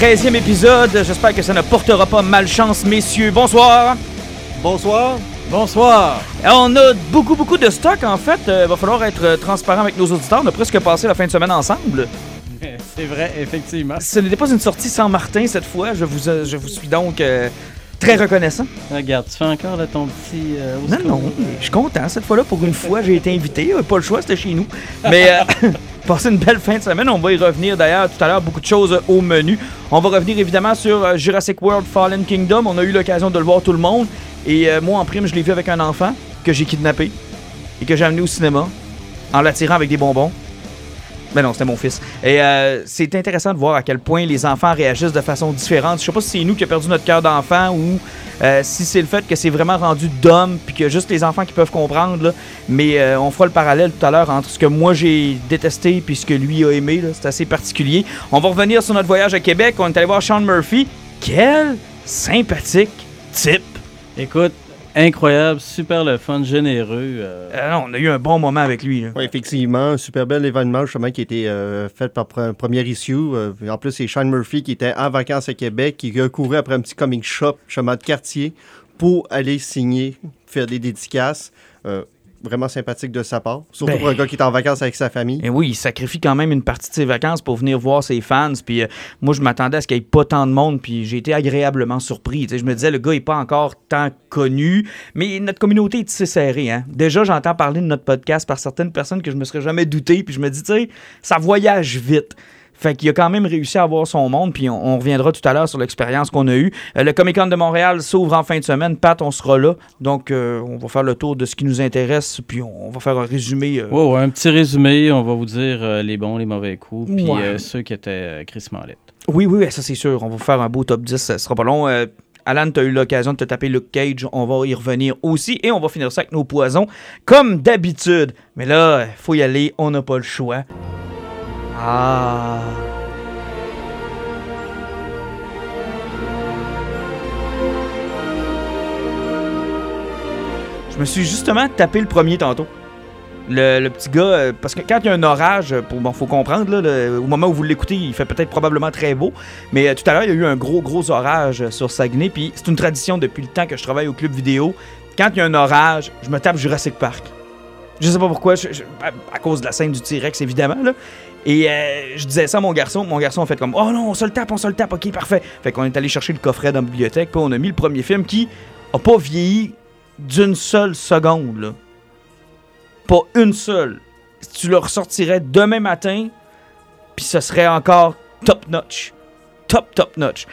Treizième épisode. J'espère que ça ne portera pas malchance, messieurs. Bonsoir. Bonsoir. Bonsoir. On a beaucoup, beaucoup de stock, en fait. Il va falloir être euh, transparent avec nos auditeurs. On a presque passé la fin de semaine ensemble. C'est vrai, effectivement. Ce n'était pas une sortie sans Martin cette fois. Je vous, euh, je vous suis donc euh, très reconnaissant. Regarde, tu fais encore là, ton petit. euh, Non, non, je suis content. Cette fois-là, pour une fois, j'ai été invité. Euh, Pas le choix, c'était chez nous. Mais euh, passez une belle fin de semaine. On va y revenir d'ailleurs tout à l'heure. Beaucoup de choses au menu. On va revenir évidemment sur euh, Jurassic World Fallen Kingdom. On a eu l'occasion de le voir tout le monde. Et euh, moi, en prime, je l'ai vu avec un enfant que j'ai kidnappé et que j'ai amené au cinéma en l'attirant avec des bonbons. Mais non, c'était mon fils. Et euh, c'est intéressant de voir à quel point les enfants réagissent de façon différente. Je sais pas si c'est nous qui avons perdu notre cœur d'enfant ou euh, si c'est le fait que c'est vraiment rendu d'homme puis que juste les enfants qui peuvent comprendre. Mais euh, on fera le parallèle tout à l'heure entre ce que moi j'ai détesté puis ce que lui a aimé. C'est assez particulier. On va revenir sur notre voyage à Québec. On est allé voir Sean Murphy. Quel sympathique type. Écoute, incroyable, super le fun, généreux. euh, Euh, non, on a eu un bon moment avec lui. Oui, effectivement, un super bel événement justement qui a été euh, fait par pre- première issue. Euh, en plus, c'est Sean Murphy qui était en vacances à Québec, qui recourait après un petit comic shop, chemin de quartier, pour aller signer, faire des dédicaces. Vraiment sympathique de sa part. Surtout Ben- pour un gars qui est en vacances avec sa famille. Et oui, il sacrifie quand même une partie de ses vacances pour venir voir ses fans. Puis euh, moi, je m'attendais à ce qu'il n'y ait pas tant de monde. Puis j'ai été agréablement surpris. Tu sais, je me disais, le gars n'est pas encore tant connu. Mais notre communauté est tissée serrée. Hein? Déjà, j'entends parler de notre podcast par certaines personnes que je me serais jamais douté. Puis je me dis, tu sais, ça voyage vite. Fait qu'il a quand même réussi à avoir son monde, puis on, on reviendra tout à l'heure sur l'expérience qu'on a eue. Euh, le Comic Con de Montréal s'ouvre en fin de semaine. Pat, on sera là. Donc, euh, on va faire le tour de ce qui nous intéresse, puis on, on va faire un résumé. euh, ouais, ouais, un petit résumé, on va vous dire euh, les bons, les mauvais coups, puis Ouais. ceux qui étaient crissement laids. Oui, oui, oui, ça c'est sûr. On va vous faire un beau top 10, ça sera pas long. Alan, tu as eu l'occasion de te taper Luke Cage, on va y revenir aussi et on va finir ça avec nos poisons, comme d'habitude. Mais là, faut y aller, on n'a pas le choix. Ah. Je me suis justement tapé le premier tantôt. Le, petit gars, euh, parce que quand il y a un orage, euh, pour, bon, faut comprendre, là, au moment où vous l'écoutez, il fait peut-être probablement très beau, mais euh, tout à l'heure, il y a eu un gros, gros orage sur Saguenay, puis c'est une tradition depuis le temps que je travaille au club vidéo. Quand il y a un orage, je me tape Jurassic Park. Je sais pas pourquoi, je- à cause de la scène du T-Rex, évidemment, là. Et euh, je disais ça à mon garçon, mon garçon a fait comme « Oh non, on se le tape, on se le tape, ok, parfait. » Fait qu'on est allé chercher le coffret dans la bibliothèque, on a mis le premier film qui a pas vieilli d'une seule seconde. Pas une seule. Tu le ressortirais demain matin, puis ce serait encore top notch. Top, top notch.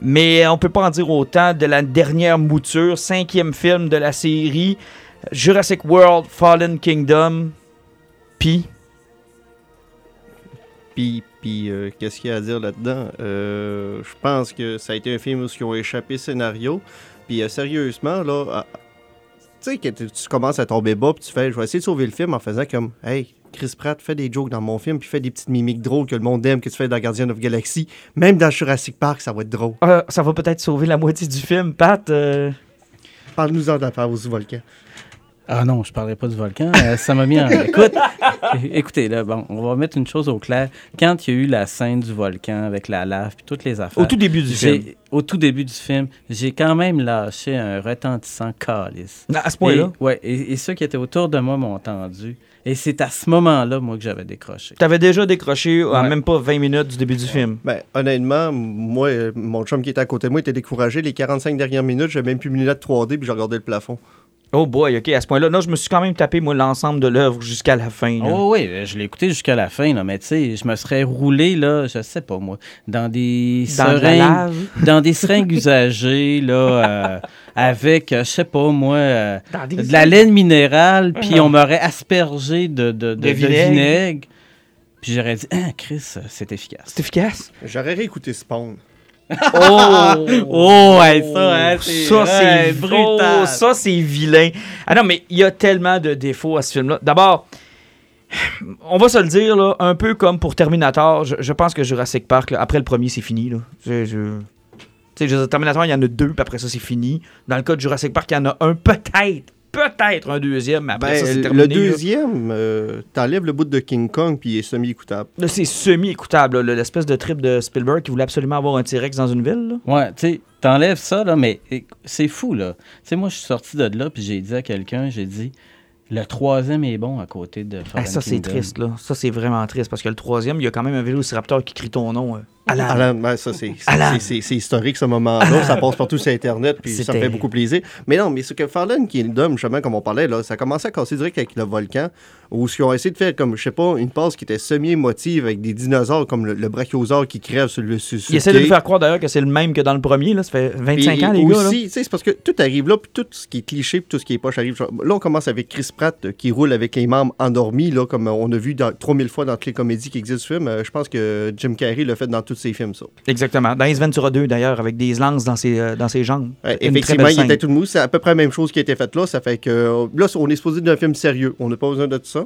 Mais on peut pas en dire autant de la dernière mouture, cinquième film de la série, Jurassic World Fallen Kingdom. Puis, Puis, puis euh, qu'est-ce qu'il y a à dire là-dedans? Euh, je pense que ça a été un film où ils ont échappé scénario. Puis euh, sérieusement, là, ah, tu sais, que tu commences à tomber bas, puis tu fais, je vais essayer de sauver le film en faisant comme, hey, Chris Pratt fait des jokes dans mon film, puis fait des petites mimiques drôles que le monde aime, que tu fais dans Guardian of Galaxy. Même dans Jurassic Park, ça va être drôle. ça va peut-être sauver la moitié du film, Pat. Parle-nous-en d'affaires aux volcans. Ah non, je parlais pas du volcan. euh, ça m'a mis en. Écoute, écoutez, là, bon, on va mettre une chose au clair. Quand il y a eu la scène du volcan avec la lave puis toutes les affaires. Au tout début du film. Au tout début du film, j'ai quand même lâché un retentissant calice. À ce point-là? Ouais, et, et ceux qui étaient autour de moi m'ont entendu. Et c'est à ce moment-là, moi, que j'avais décroché. T'avais déjà décroché en Ouais. même pas 20 minutes du début du film. Ben, honnêtement, moi, euh, mon chum qui était à côté de moi était découragé. Les 45 dernières minutes, j'ai même plus mis lunettes 3D, puis j'ai regardé le plafond. Oh boy, ok, à ce point-là. Non, je me suis quand même tapé, moi, l'ensemble de l'œuvre jusqu'à la fin. là. Oh oui, je l'ai écouté jusqu'à la fin, là, mais tu sais, je me serais roulé, là, je sais pas moi, dans des Dans de la seringues, dans des seringues usagées, là, euh, avec, euh, je sais pas moi, euh, des- de la laine minérale, puis on m'aurait aspergé de, de, de- De de vinaigre. vinaigre. Puis j'aurais dit, ah, Chris, c'est efficace. C'est efficace? J'aurais réécouté Spawn. Oh! Oh, ouais, ça, hein, c'est ça, c'est brutal. Ça, c'est vilain. Ah non, mais il y a tellement de défauts à ce film-là. D'abord, on va se le dire, là, un peu comme pour Terminator, je, je pense que Jurassic Park, là, après le premier, c'est fini. Là. Je, je- Terminator, il y en a deux, puis après ça, c'est fini. Dans le cas de Jurassic Park, il y en a un, peut-être, peut-être un deuxième, mais après Ben, ça, c'est le terminé. là. deuxième, euh, t'enlèves le bout de King Kong puis il est semi-écoutable. Là, c'est semi-écoutable, là, l'espèce de trip de Spielberg qui voulait absolument avoir un T-Rex dans une ville. là. Ouais, tu sais, t'enlèves ça, là, mais c'est fou, là. Tu sais, moi, je suis sorti de là, puis j'ai dit à quelqu'un, j'ai dit, le troisième est bon à côté de Ah, ça, c'est triste, là. Ça, c'est vraiment triste, parce que le troisième, il y a quand même un vélociraptor qui crie ton nom. euh, Alan. Alan, ben, ça, c'est c'est- Alan. c'est- c'est- c'est historique, ce moment-là. Ça passe partout sur Internet, puis ça me fait beaucoup plaisir. Mais non, mais ce que Farland Kingdom, justement, comme on parlait, là, ça a commencé à casser direct avec le volcan, où ils ont essayé de faire, comme, je sais pas, une passe qui était semi-émotive avec des dinosaures, comme le, le brachiosaure qui crève sur le sur, sur Il le essaie de nous faire croire d'ailleurs que c'est le même que dans le premier, là. Ça fait 25 Puis ans, les gars, aussi, tu sais, c'est parce que tout arrive là, puis tout ce qui est cliché, puis tout ce qui est poche arrive. Là, on commence avec Chris Pratt euh, qui roule avec les membres endormis, là, comme euh, on a vu dans, 3000 fois dans toutes les comédies qui existent du film. Euh, je pense que Jim Carrey l'a fait dans tous ses films, ça. Exactement. Dans Ace Ventura 2, d'ailleurs, avec des lances dans ses, euh, dans ses jambes. Ouais, effectivement, il était tout mou. C'est à peu près la même chose qui a été faite là. Ça fait que là, on est supposé d'un film sérieux. On n'a pas besoin de tout ça.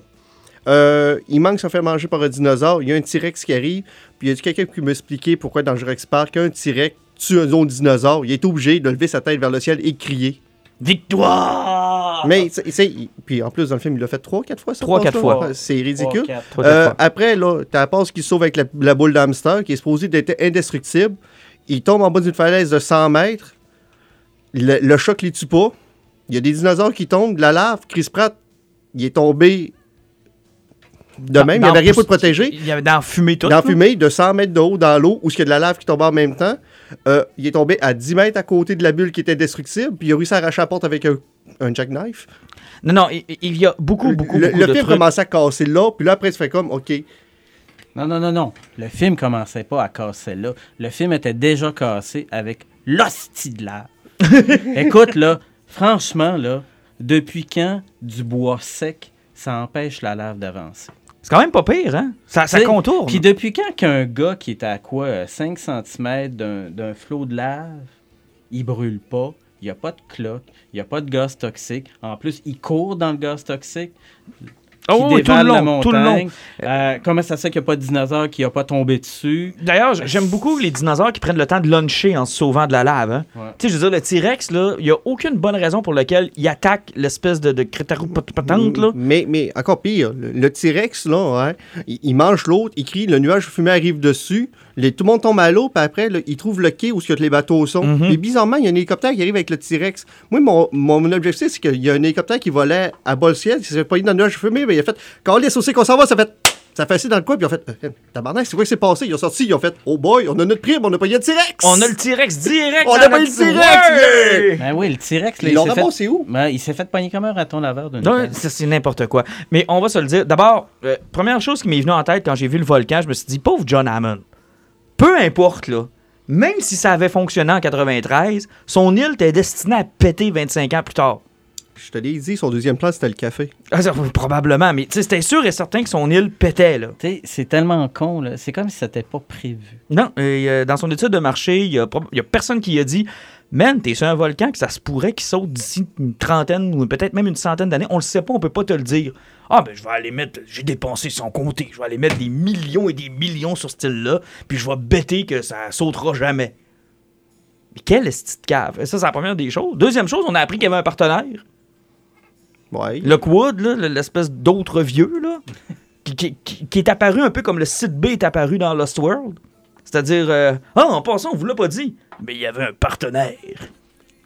Euh, il manque de se faire manger par un dinosaure. Il y a un T-Rex qui arrive. Puis il y a quelqu'un qui m'expliquait pourquoi dans Jurassic Park, un T-Rex tue un autre dinosaure? Il est obligé de lever sa tête vers le ciel et de crier. Victoire! Mais, c'est- puis en plus, dans le film, il l'a fait trois, quatre fois. ça, Trois, je pense, quatre là. fois. Ouais, C'est ridicule. Euh, fois. après, là, t'as la passe qui sauve avec la, la boule d'hamster, qui est supposée d'être indestructible. Il tombe en bas d'une falaise de 100 mètres. Le, le choc les tue pas. Il y a des dinosaures qui tombent, de la lave. Chris Pratt, il est tombé de Dans- même. Il n'y avait rien pour le protéger. Il y avait dans la fumée tout. Dans là. fumée, de 100 mètres de haut dans l'eau, où il y a de la lave qui tombe en même temps. Euh, il est tombé à 10 mètres à côté de la bulle qui était indestructible. Puis il a réussi à arracher la porte avec un, un jackknife. Non, non, il, il y a beaucoup, beaucoup, le beaucoup le de film trucs. commençait à casser là. Puis là, après, ça fait comme, OK. Non, non, non, non. Le film commençait pas à casser là. Le film était déjà cassé avec l'hostie de lave. Écoute, là, franchement, là, depuis quand du bois sec, ça empêche la lave d'avancer? C'est quand même pas pire, hein? Ça, contourne. Puis depuis quand qu'un gars qui est à quoi, euh, 5 cm d'un d'un flot de lave, il brûle pas, il n'y a pas de cloque, il n'y a pas de gaz toxique. En plus, il court dans le gaz toxique. Qui Oh, oui, tout le la long, tout le long. Euh, comment ça se fait qu'il n'y a pas de dinosaure qui n'a pas tombé dessus? D'ailleurs, j'aime beaucoup les dinosaures qui prennent le temps de luncher en se sauvant de la lave. Hein? Ouais. Tu sais, je veux dire, le T-Rex, là, il n'y a aucune bonne raison pour laquelle il attaque l'espèce de, de crétaropatante, là. Mais, mais encore pire, le, le T-Rex, là, hein, il, il mange l'autre, il crie, le nuage de fumée arrive dessus, les- tout le monde tombe à l'eau, puis après, là, il trouve le quai où que les bateaux sont. Mhm. Puis bizarrement, il y a un hélicoptère qui arrive avec le T-Rex. Moi, mon, mon objectif, c'est qu'il y a un hélicoptère qui volait à bas le ciel, qui s'est pas dans le nuage de fumée, mais il a fait, quand on laisse aussi qu'on s'en va, ça fait. Ça fait assis dans le coin, puis ils ont fait, euh, tabarnak, c'est quoi qui s'est passé? Ils ont sorti, ils ont fait, oh boy, on a notre prime, on a pas eu de T-Rex! On a le T-Rex direct On a eu le T-Rex, yeah! Ben oui, le T-Rex, là, Ils il l'ont s'est fait... ramassé où? Ben, il s'est fait pogner comme un raton laveur d'une c'est n'importe quoi. Mais on va se le dire. D'abord, euh, première chose qui m'est venue en tête quand j'ai vu le volcan, je me suis dit, pauvre John Hammond. Peu importe, là. Même si ça avait fonctionné en 93, son île était destinée à péter 25 ans plus tard. Je te l'ai dit, son deuxième plan, c'était le café. Ah, ça, probablement, mais tu sais, c'était sûr et certain que son île pétait, là. Tu sais, c'est tellement con, là. C'est comme si c'était pas prévu. Non, et, euh, dans son étude de marché, il y a, personne qui a dit Man, t'es sur un volcan que ça se pourrait qu'il saute d'ici une trentaine ou peut-être même une centaine d'années. On le sait pas, on peut pas te le dire. Ah, ben, je vais aller mettre. J'ai dépensé sans compter. Je vais aller mettre des millions et des millions sur ce île-là, puis je vais bêter que ça sautera jamais. Mais quelle est de cave? Ça, c'est la première des choses. Deuxième chose, on a appris qu'il y avait un partenaire. Lockwood, l'espèce d'autre vieux, qui, est apparu un peu comme le site B est apparu dans Lost World. C'est-à-dire, euh, ah, en passant, on vous l'a pas dit, mais il y avait un partenaire.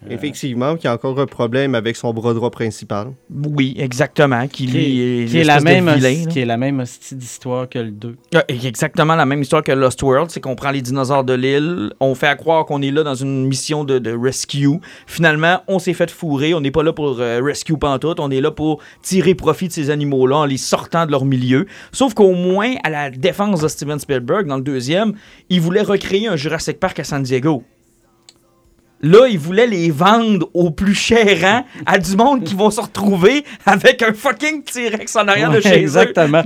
Effectivement, qui a encore un problème avec son bras droit principal. Oui, exactement, qui, lui est- est, qui est la même vilain, qui est la même hostie d'histoire que le 2. Ah, exactement la même histoire que Lost World, c'est qu'on prend les dinosaures de l'île, on fait à croire qu'on est là dans une mission de, de rescue. Finalement, on s'est fait fourrer, on n'est pas là pour euh, rescue pantoute, on est là pour tirer profit de ces animaux-là en les sortant de leur milieu. Sauf qu'au moins, à la défense de Steven Spielberg, dans le deuxième, il voulait recréer un Jurassic Park à San Diego. Là, ils voulaient les vendre au plus cher rang à du monde qui vont se retrouver avec un fucking T-Rex en arrière de chez eux. exactement.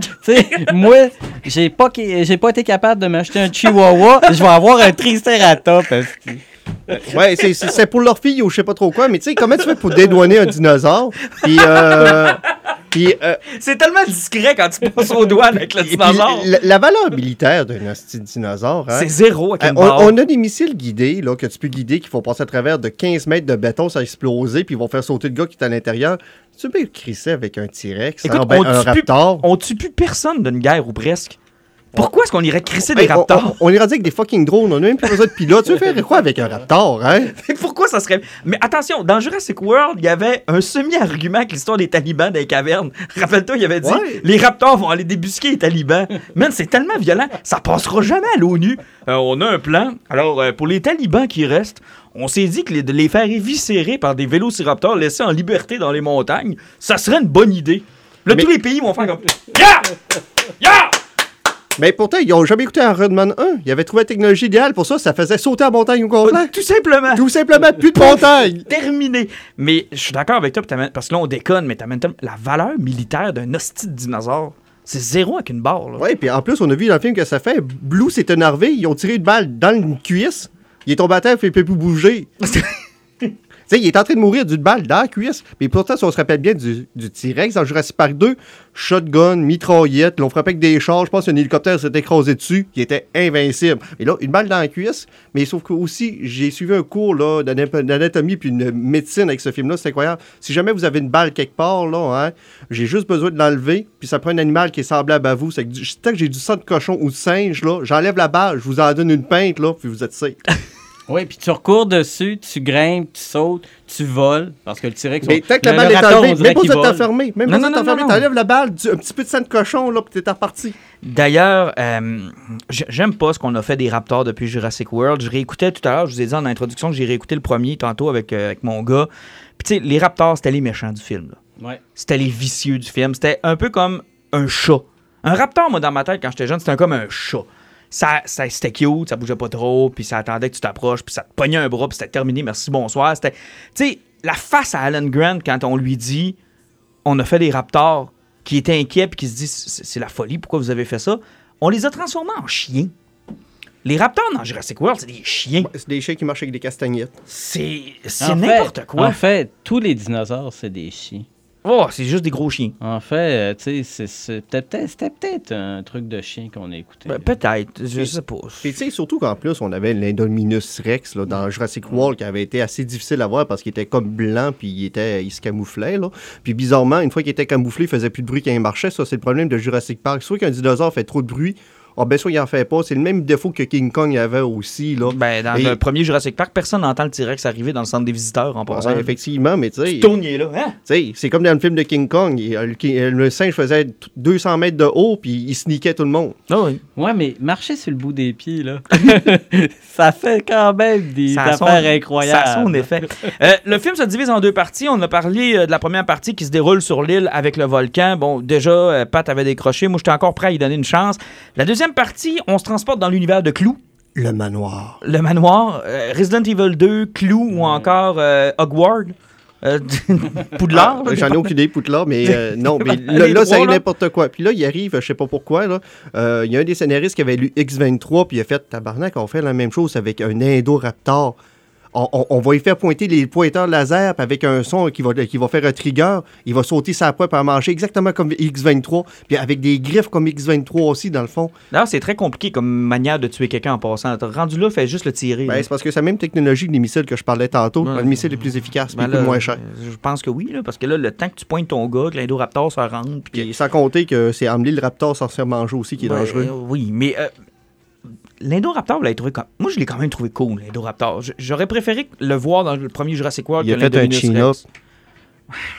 moi, j'ai pas, j'ai pas été capable de m'acheter un Chihuahua. Je vais avoir un Triceratops. esti. Ouais, c'est- c'est c'est pour leur fille ou je sais pas trop quoi, mais tu sais, comment tu fais pour dédouaner un dinosaure? Puis, euh, puis, euh, C'est tellement discret quand tu passes aux douanes avec le puis dinosaure. la, la valeur militaire d'un dinosaure, hein? C'est zéro avec Euh, une on, on a des missiles guidés là, que tu peux guider qui font passer à travers de 15 mètres de béton sans exploser, puis ils vont faire sauter le gars qui est à l'intérieur. Tu peux crisser avec un T-Rex, hein, ben, on un tue plus- raptor. On tue plus personne d'une guerre ou presque. Pourquoi est-ce qu'on irait crisser des Hey, on, raptors? on, on ira dire avec des fucking drones, on a même plus besoin de pilote. Tu veux faire quoi avec un raptor, hein? Pourquoi ça serait. Mais attention, dans Jurassic World, il y avait un semi-argument avec l'histoire des talibans dans les cavernes. Rappelle-toi, il avait dit Ouais. les raptors vont aller débusquer les talibans. Man, c'est tellement violent, ça passera jamais à l'ONU. Euh, on a un plan. Alors, euh, pour les talibans qui restent, on s'est dit que les- de les faire éviscérer par des vélociraptors laissés en liberté dans les montagnes, ça serait une bonne idée. Là, Mais- tous les pays vont faire comme. Ya! Ya! Mais pourtant, ils ont jamais écouté Iron Man 1. Ils avaient trouvé la technologie idéale pour ça, ça faisait sauter la montagne au complet. Tout simplement. Tout simplement, plus de montagne. terminé. Mais je suis d'accord avec toi, parce que là, on déconne, mais t'amènes la valeur militaire d'un hostie de dinosaure. C'est zéro avec une barre. Ouais, puis en plus, on a vu dans le film que ça fait. Blue s'est énervé, ils ont tiré une balle dans une cuisse. Il est tombé à terre, il peut plus bouger. Il est en train de mourir d'une balle dans la cuisse. Mais pourtant, si on se rappelle bien du, T-Rex dans Jurassic Park 2, shotgun, mitraillette, l'on frappait avec des chars. Je pense qu'un hélicoptère s'est écrasé dessus. Il était invincible. Et là, une balle dans la cuisse. Mais sauf que aussi, j'ai suivi un cours d'anatomie puis une médecine avec ce film-là. C'est incroyable. Si jamais vous avez une balle quelque part, là, hein, j'ai juste besoin de l'enlever. Puis ça prend un animal qui est semblable à vous. C'est que du- que j'ai du sang de cochon ou de singe, là, j'enlève la balle, je vous en donne une pinte, là, puis vous êtes safe. Oui, puis tu recours dessus, tu grimpes, tu sautes, tu voles. Parce que le T-Rex. Mais tant que la le- balle le est enlevée, même pas besoin de t'enfermer. Même Non, pas besoin non, de non, t'enfermer. non. T'enlèves la balle, un petit peu de sang de cochon, là, puis t'es reparti. D'ailleurs, euh, j'aime pas ce qu'on a fait des raptors depuis Jurassic World. Je réécoutais tout à l'heure, je vous ai dit en introduction que j'ai réécouté le premier tantôt avec, euh, avec mon gars. Puis tu sais, les raptors, c'était les méchants du film. là. Ouais. C'était les vicieux du film. C'était un peu comme un chat. Un raptor, moi, dans ma tête, quand j'étais jeune, c'était comme un chat. Ça, ça, c'était cute, ça bougeait pas trop, puis ça attendait que tu t'approches, puis ça te pognait un bras, puis c'était terminé, merci, bonsoir. C'était, tu sais, la face à Alan Grant quand on lui dit on a fait des raptors qui étaient inquiets, puis qui se disent c'est la folie, pourquoi vous avez fait ça? On les a transformés en chiens. Les raptors dans Jurassic World, c'est des chiens. C'est des chiens qui marchent avec des castagnettes. C'est c'est En fait- n'importe quoi. En fait, tous les dinosaures, c'est des chiens. Oh, c'est juste des gros chiens. En fait, euh, tu sais, c'est- c'est peut-être- c'était peut-être un truc de chien qu'on a écouté. Ben, Peut-être, je sais pas. Puis tu sais, surtout qu'en plus, on avait l'Indominus Rex là, dans Jurassic World qui avait été assez difficile à voir parce qu'il était comme blanc puis il, était, il se camouflait. Là. Puis bizarrement, une fois qu'il était camouflé, il faisait plus de bruit quand il marchait. Ça, c'est le problème de Jurassic Park. Soit qu'un dinosaure fait trop de bruit, ah ben soit il en fait pas. C'est le même défaut que King Kong avait aussi. Là. Ben, dans Et- le premier Jurassic Park, personne n'entend le T-Rex arriver dans le centre des visiteurs en passant. Ouais, effectivement, mais tu sais, tournes, il est là. Hein? tu sais, c'est comme dans le film de King Kong. Il- le, King- le singe faisait t- 200 mètres de haut puis il sneakait tout le monde. Ah oui. Ouais, mais marcher sur le bout des pieds, là, ça fait quand même des Ça son- affaires incroyables. Ça a son effet. Euh, le film se divise en deux parties. On a parlé euh, de la première partie qui se déroule sur l'île avec le volcan. Bon, déjà, euh, Pat avait décroché. Moi, j'étais encore prêt à y donner une chance. La deuxième partie, on se transporte dans l'univers de Clou, Le manoir. le manoir, euh, Resident Evil 2, Clou ou encore euh, Hogwarts. Euh, Poudlard. là, J'en ai aucune idée, Poutla, mais euh, non, mais là, là, ça n'importe quoi. Puis là, il arrive, je sais pas pourquoi, là, euh, il y a un des scénaristes qui avait lu X-23, puis il a fait Tabarnak, on fait la même chose avec un Indoraptor. On, on- on va y faire pointer les pointeurs laser, puis avec un son qui va, qui va faire un trigger, il va sauter sa proie pour manger exactement comme X-23, puis avec des griffes comme X-23 aussi, dans le fond. D'ailleurs, c'est très compliqué comme manière de tuer quelqu'un en passant. T'as Rendu là, fais juste le tirer. Ben, c'est parce que c'est la même technologie que les missiles que je parlais tantôt. Ouais. Le missile est plus efficace, puis Ben coûte moins cher. Je pense que oui, là, parce que là, le temps que tu pointes ton gars, que l'Indoraptor se rende, puis Puis sans compter que c'est Amelie le Raptor sans se faire manger aussi qui est Ouais, dangereux. euh, oui, mais euh, l'Indoraptor, vous l'avez trouvé comme. Moi, je l'ai quand même trouvé cool, l'Indoraptor. J'aurais préféré le voir dans le premier Jurassic World Il a que fait un chin-up.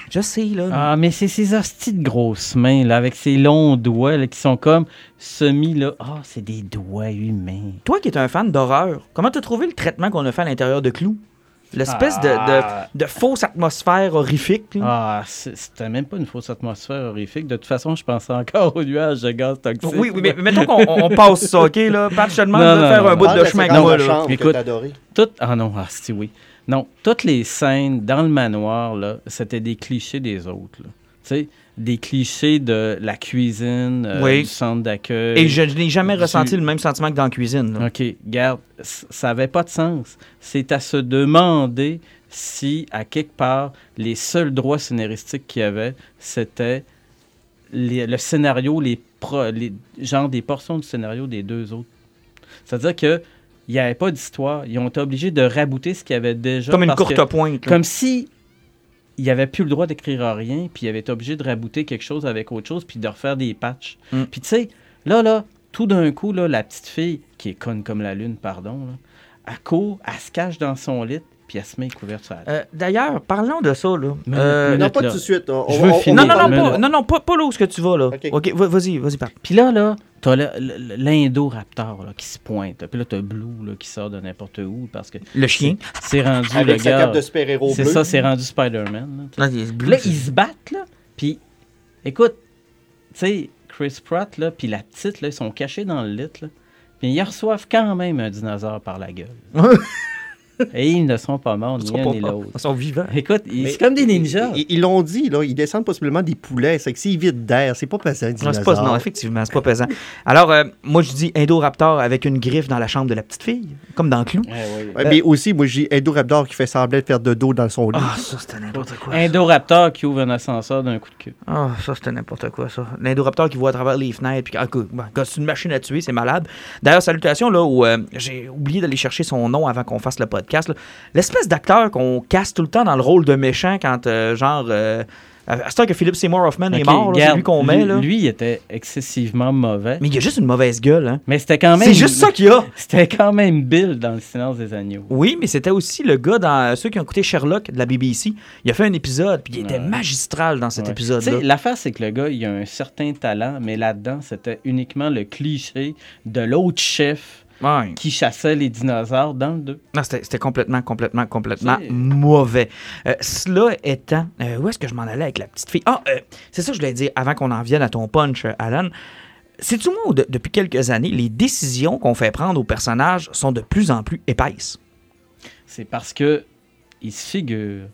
Je sais, là. Ah, mais c'est ces hosties de grosses mains, là, avec ces longs doigts, là, qui sont comme semi, là. Ah, c'est des doigts humains. Toi qui es un fan d'horreur, comment t'as trouvé le traitement qu'on a fait à l'intérieur de Clou? L'espèce de- Ah. de, de fausse atmosphère horrifique. là. Ah, c'était même pas une fausse atmosphère horrifique. De toute façon, je pensais encore aux nuages de gaz toxique. Oui, oui, mais mettons qu'on on- on passe ça, OK? Là. Pat, je te demande Non, de non, faire non, un bout de chemin avec moi. là. Écoute. Tout... Ah non, ah, si, oui. Non, toutes les scènes dans le manoir, là, c'était des clichés des autres. là. Tu sais, des clichés de la cuisine, euh, Oui. du centre d'accueil. Et je n'ai jamais du- ressenti le même sentiment que dans la cuisine. là. OK, garde, ça n'avait pas de sens. C'est à se demander si, à quelque part, les seuls droits scénaristiques qu'il y avait, c'était les- le scénario, les, pro- les genre des portions du scénario des deux autres. C'est-à-dire que il n'y avait pas d'histoire. Ils ont été obligés de rabouter ce qu'il y avait déjà. Comme une parce courte que- pointe. là. Comme si il avait plus le droit d'écrire rien, puis il avait été obligé de rabouter quelque chose avec autre chose, puis de refaire des patchs. Mm. Puis tu sais, là, là, tout d'un coup, là, la petite fille, qui est conne comme la lune, pardon, là, elle court, elle se cache dans son lit, met couverte sur la tête. Euh, D'ailleurs, parlons de ça. Là. Euh, non, pas là. tout de suite. On, Je on- veux on- finir. non, non, non, pas, là- non, non, pas, pas là où ce que tu vas. Là. Ok. OK, va- vas-y, vas-y, parle. Puis là, là, t'as l'Indo-Raptor là, qui se pointe. Puis là, t'as Blue là, qui sort de n'importe où parce que Le chien. c'est rendu le sa gars. cape de super-héros C'est ça, c'est rendu Spider-Man. là, sais. Là, ils se battent, là. Puis, écoute, tu sais, Chris Pratt, là, puis la petite, là, ils sont cachés dans le lit, là. Puis ils reçoivent quand même un dinosaure par la gueule. Et ils ne sont pas morts, Ils ni sont un pas ni l'autre. Ils sont vivants. Écoute, c'est comme des ninjas. Ils l'ont dit, là, ils descendent possiblement des poulets. C'est que s'ils vident d'air, c'est pas pesant, Non, c'est pas, non, effectivement, c'est pas pesant. Alors, euh, moi, je dis Indoraptor avec une griffe dans la chambre de la petite fille, comme dans Clou. Ouais, ouais. Ouais, Mais aussi, moi, j'ai Indoraptor qui fait semblant de faire de dos dans son lit. Ah, ça, c'était n'importe quoi. Indoraptor qui ouvre un ascenseur d'un coup de queue. Ah, ça, c'était n'importe quoi, ça. L'Indoraptor qui voit à travers les fenêtres. Puis, ah, c'est une machine à tuer, c'est malade. D'ailleurs, salutations, là, où euh, j'ai oublié d'aller chercher son nom avant qu'on fasse le podcast. L'espèce d'acteur qu'on casse tout le temps dans le rôle de méchant quand, euh, genre. Euh, à ce temps que Philip Seymour Hoffman est Ok, mort, c'est lui qu'on met, lui- là. Lui, il était excessivement mauvais. Mais il a juste une mauvaise gueule, hein. Mais c'était quand même. C'est juste ça qu'il y a. C'était quand même Bill dans le silence des agneaux. Oui, mais c'était aussi le gars dans ceux qui ont écouté Sherlock de la BBC. Il a fait un épisode, puis il était Ouais. magistral dans cet Ouais. épisode-là. L'affaire, c'est que le gars, il a un certain talent, mais là-dedans, c'était uniquement le cliché de l'autre chef Ouais. qui chassait les dinosaures dans le 2. Non, c'était complètement, complètement, complètement mauvais. Euh, cela étant, euh, où est-ce que je m'en allais avec la petite fille? Ah, euh, c'est ça que je voulais dire avant qu'on en vienne à ton punch, Alan. C'est-tu moi de- depuis quelques années, les décisions qu'on fait prendre aux personnages sont de plus en plus épaisses? C'est parce que ils se figurent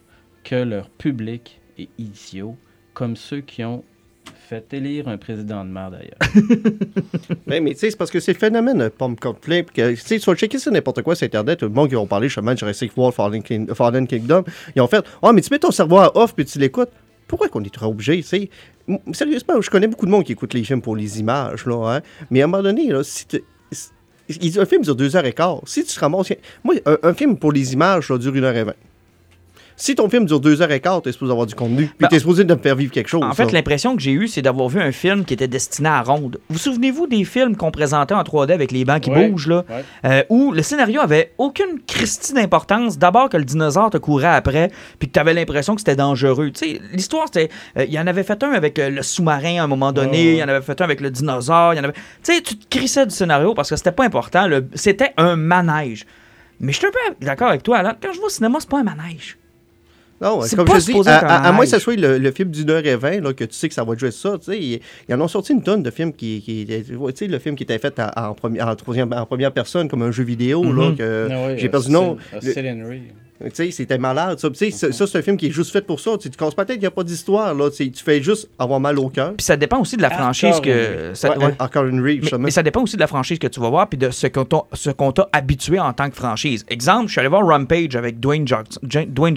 que leur public est idiot, comme ceux qui ont fait élire un président de mer d'ailleurs. Ouais, mais tu sais, c'est parce que c'est le phénomène de pomme complet. Tu sais, tu vas checker sur n'importe quoi sur Internet, tout le monde qui ont parlé justement de Jurassic World, Fallen, King- Fallen Kingdom, ils ont fait Oh, mais tu mets ton cerveau à off puis tu l'écoutes. Pourquoi qu'on est trop obligé, tu sais? Sérieusement, je connais beaucoup de monde qui écoute les films pour les images, là, hein? Mais à un moment donné, si tu- un film dure deux heures et quart. Si tu te ramasses. Moi, un, un film pour les images, là, dure une heure et vingt. Si ton film dure deux heures et quart, t'es supposé avoir du contenu. Puis Ben, t'es supposé de me faire vivre quelque chose. En fait, là. l'impression que j'ai eue, c'est d'avoir vu un film qui était destiné à ronde. Vous souvenez-vous des films qu'on présentait en 3D avec les bancs qui Ouais, bougent, là? ouais. Euh, où le scénario avait aucune christie d'importance. D'abord que le dinosaure te courait après, puis que tu avais l'impression que c'était dangereux. Tu sais, l'histoire, c'était. euh, Il y en avait fait un avec euh, le sous-marin à un moment donné, il Ouais, y en avait fait un avec le dinosaure, il y en avait. Tu sais, tu te crissais du scénario parce que c'était pas important. le- C'était un manège. Mais je suis un peu d'accord avec toi, Alan. Quand je vais au cinéma, c'est pas un manège. Non, C'est comme pas je dis, à, à- à moins que ce soit le, le film d'une heure et vingt, là, que tu sais que ça va jouer ça, tu sais, ils, ils en ont sorti une tonne de films qui, qui tu sais, le film qui était fait à- en, premi- en, troisième- en première personne comme un jeu vidéo, là, Mhm. que Ah ouais, j'ai perdu le nom. Tu sais, c'était malade, ça. Tu sais, ça, c'est un film qui est juste fait pour ça. Tu sais, tu casses pas la tête, il n'y a pas d'histoire, là. Tu fais juste avoir mal au cœur. Puis ça dépend aussi de la Encore franchise une que. ça- Ouais, ouais. Encore une Reeve, Mais, ça dépend aussi de la franchise que tu vas voir puis de ce qu'on t'a, ce qu'on t'a habitué en tant que franchise. Exemple, je suis allé voir Rampage avec Dwayne, Johnson- Dwayne.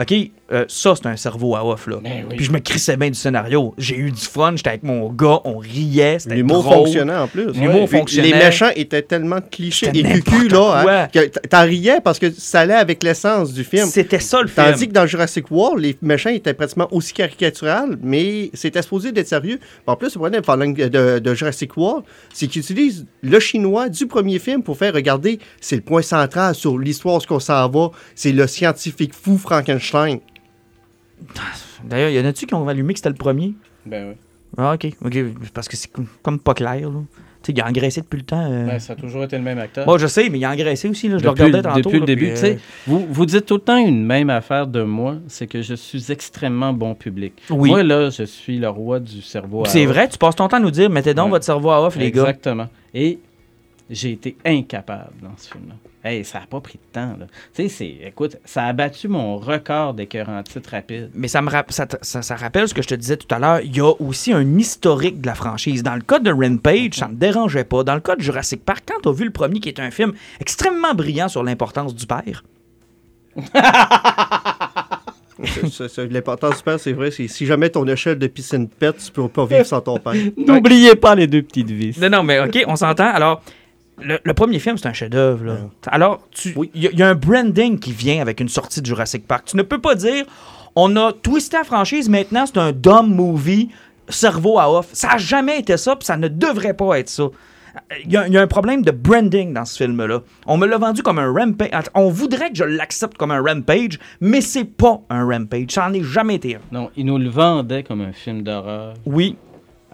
OK, euh, ça, c'est un cerveau à off, là. Ben oui. Puis je me crissais bien du scénario. J'ai eu du fun, j'étais avec mon gars, on riait, c'était L'humour drôle. fonctionnait en plus. L'humour Puis fonctionnait. Les méchants étaient tellement clichés C'était et cucu, là, hein, que t'en riais parce que ça allait avec l'essence du film. C'était ça le film. Tandis que dans Jurassic World, les méchants étaient pratiquement aussi caricaturales, mais c'était supposé d'être sérieux. En plus, le problème de, de, de Jurassic World, c'est qu'ils utilisent le chinois du premier film pour faire regarder, c'est le point central sur l'histoire, ce qu'on s'en va, c'est le scientifique fou Frankenstein. D'ailleurs, il y en a-tu qui ont allumé que c'était le premier? Ben oui. Ah, OK. OK, parce que c'est comme, comme pas clair, là. Tu sais, il a engraissé depuis le temps. euh. Ben, ça a toujours été le même acteur. Bon, je sais, mais il a engraissé aussi, là. Je le regardais tantôt. depuis le là, début, puis, tu sais, euh, vous, vous dites tout le temps une même affaire de moi, c'est que je suis extrêmement bon public. Oui. Moi, là, je suis le roi du cerveau à C'est vrai, tu passes ton temps à nous dire, mettez donc Ouais. votre cerveau à off, les gars. Exactement. Et j'ai été incapable dans ce film-là. Hey, ça n'a pas pris de temps. Là. Tu sais, c'est, écoute, ça a battu mon record d'écœurant titre rapide. Mais ça me rap- ça, te- ça- ça rappelle ce que je te disais tout à l'heure. Il y a aussi un historique de la franchise. Dans le cas de Rampage, ça me dérangeait pas. Dans le cas de Jurassic Park, quand tu as vu le premier, qui est un film extrêmement brillant sur l'importance du père, C'est- c'est- c'est- L'important du père, c'est vrai, c'est si jamais ton échelle de piscine pète, tu peux pas vivre sans ton père. N'oubliez pas les deux petites vis. Non, non, mais OK, on s'entend. Alors, le, le premier film, c'est un chef-d'œuvre. là. Alors, tu- il Oui. y, y a un branding qui vient avec une sortie de Jurassic Park. Tu ne peux pas dire, on a twisté la franchise, maintenant c'est un dumb movie, cerveau à off. Ça n'a jamais été ça, puis ça ne devrait pas être ça. Il y, a, il y a un problème de branding dans ce film-là. On me l'a vendu comme un rampage. On voudrait que je l'accepte comme un rampage, mais c'est pas un rampage. Ça n'en est jamais été un. Non, ils nous le vendaient comme un film d'horreur, Oui,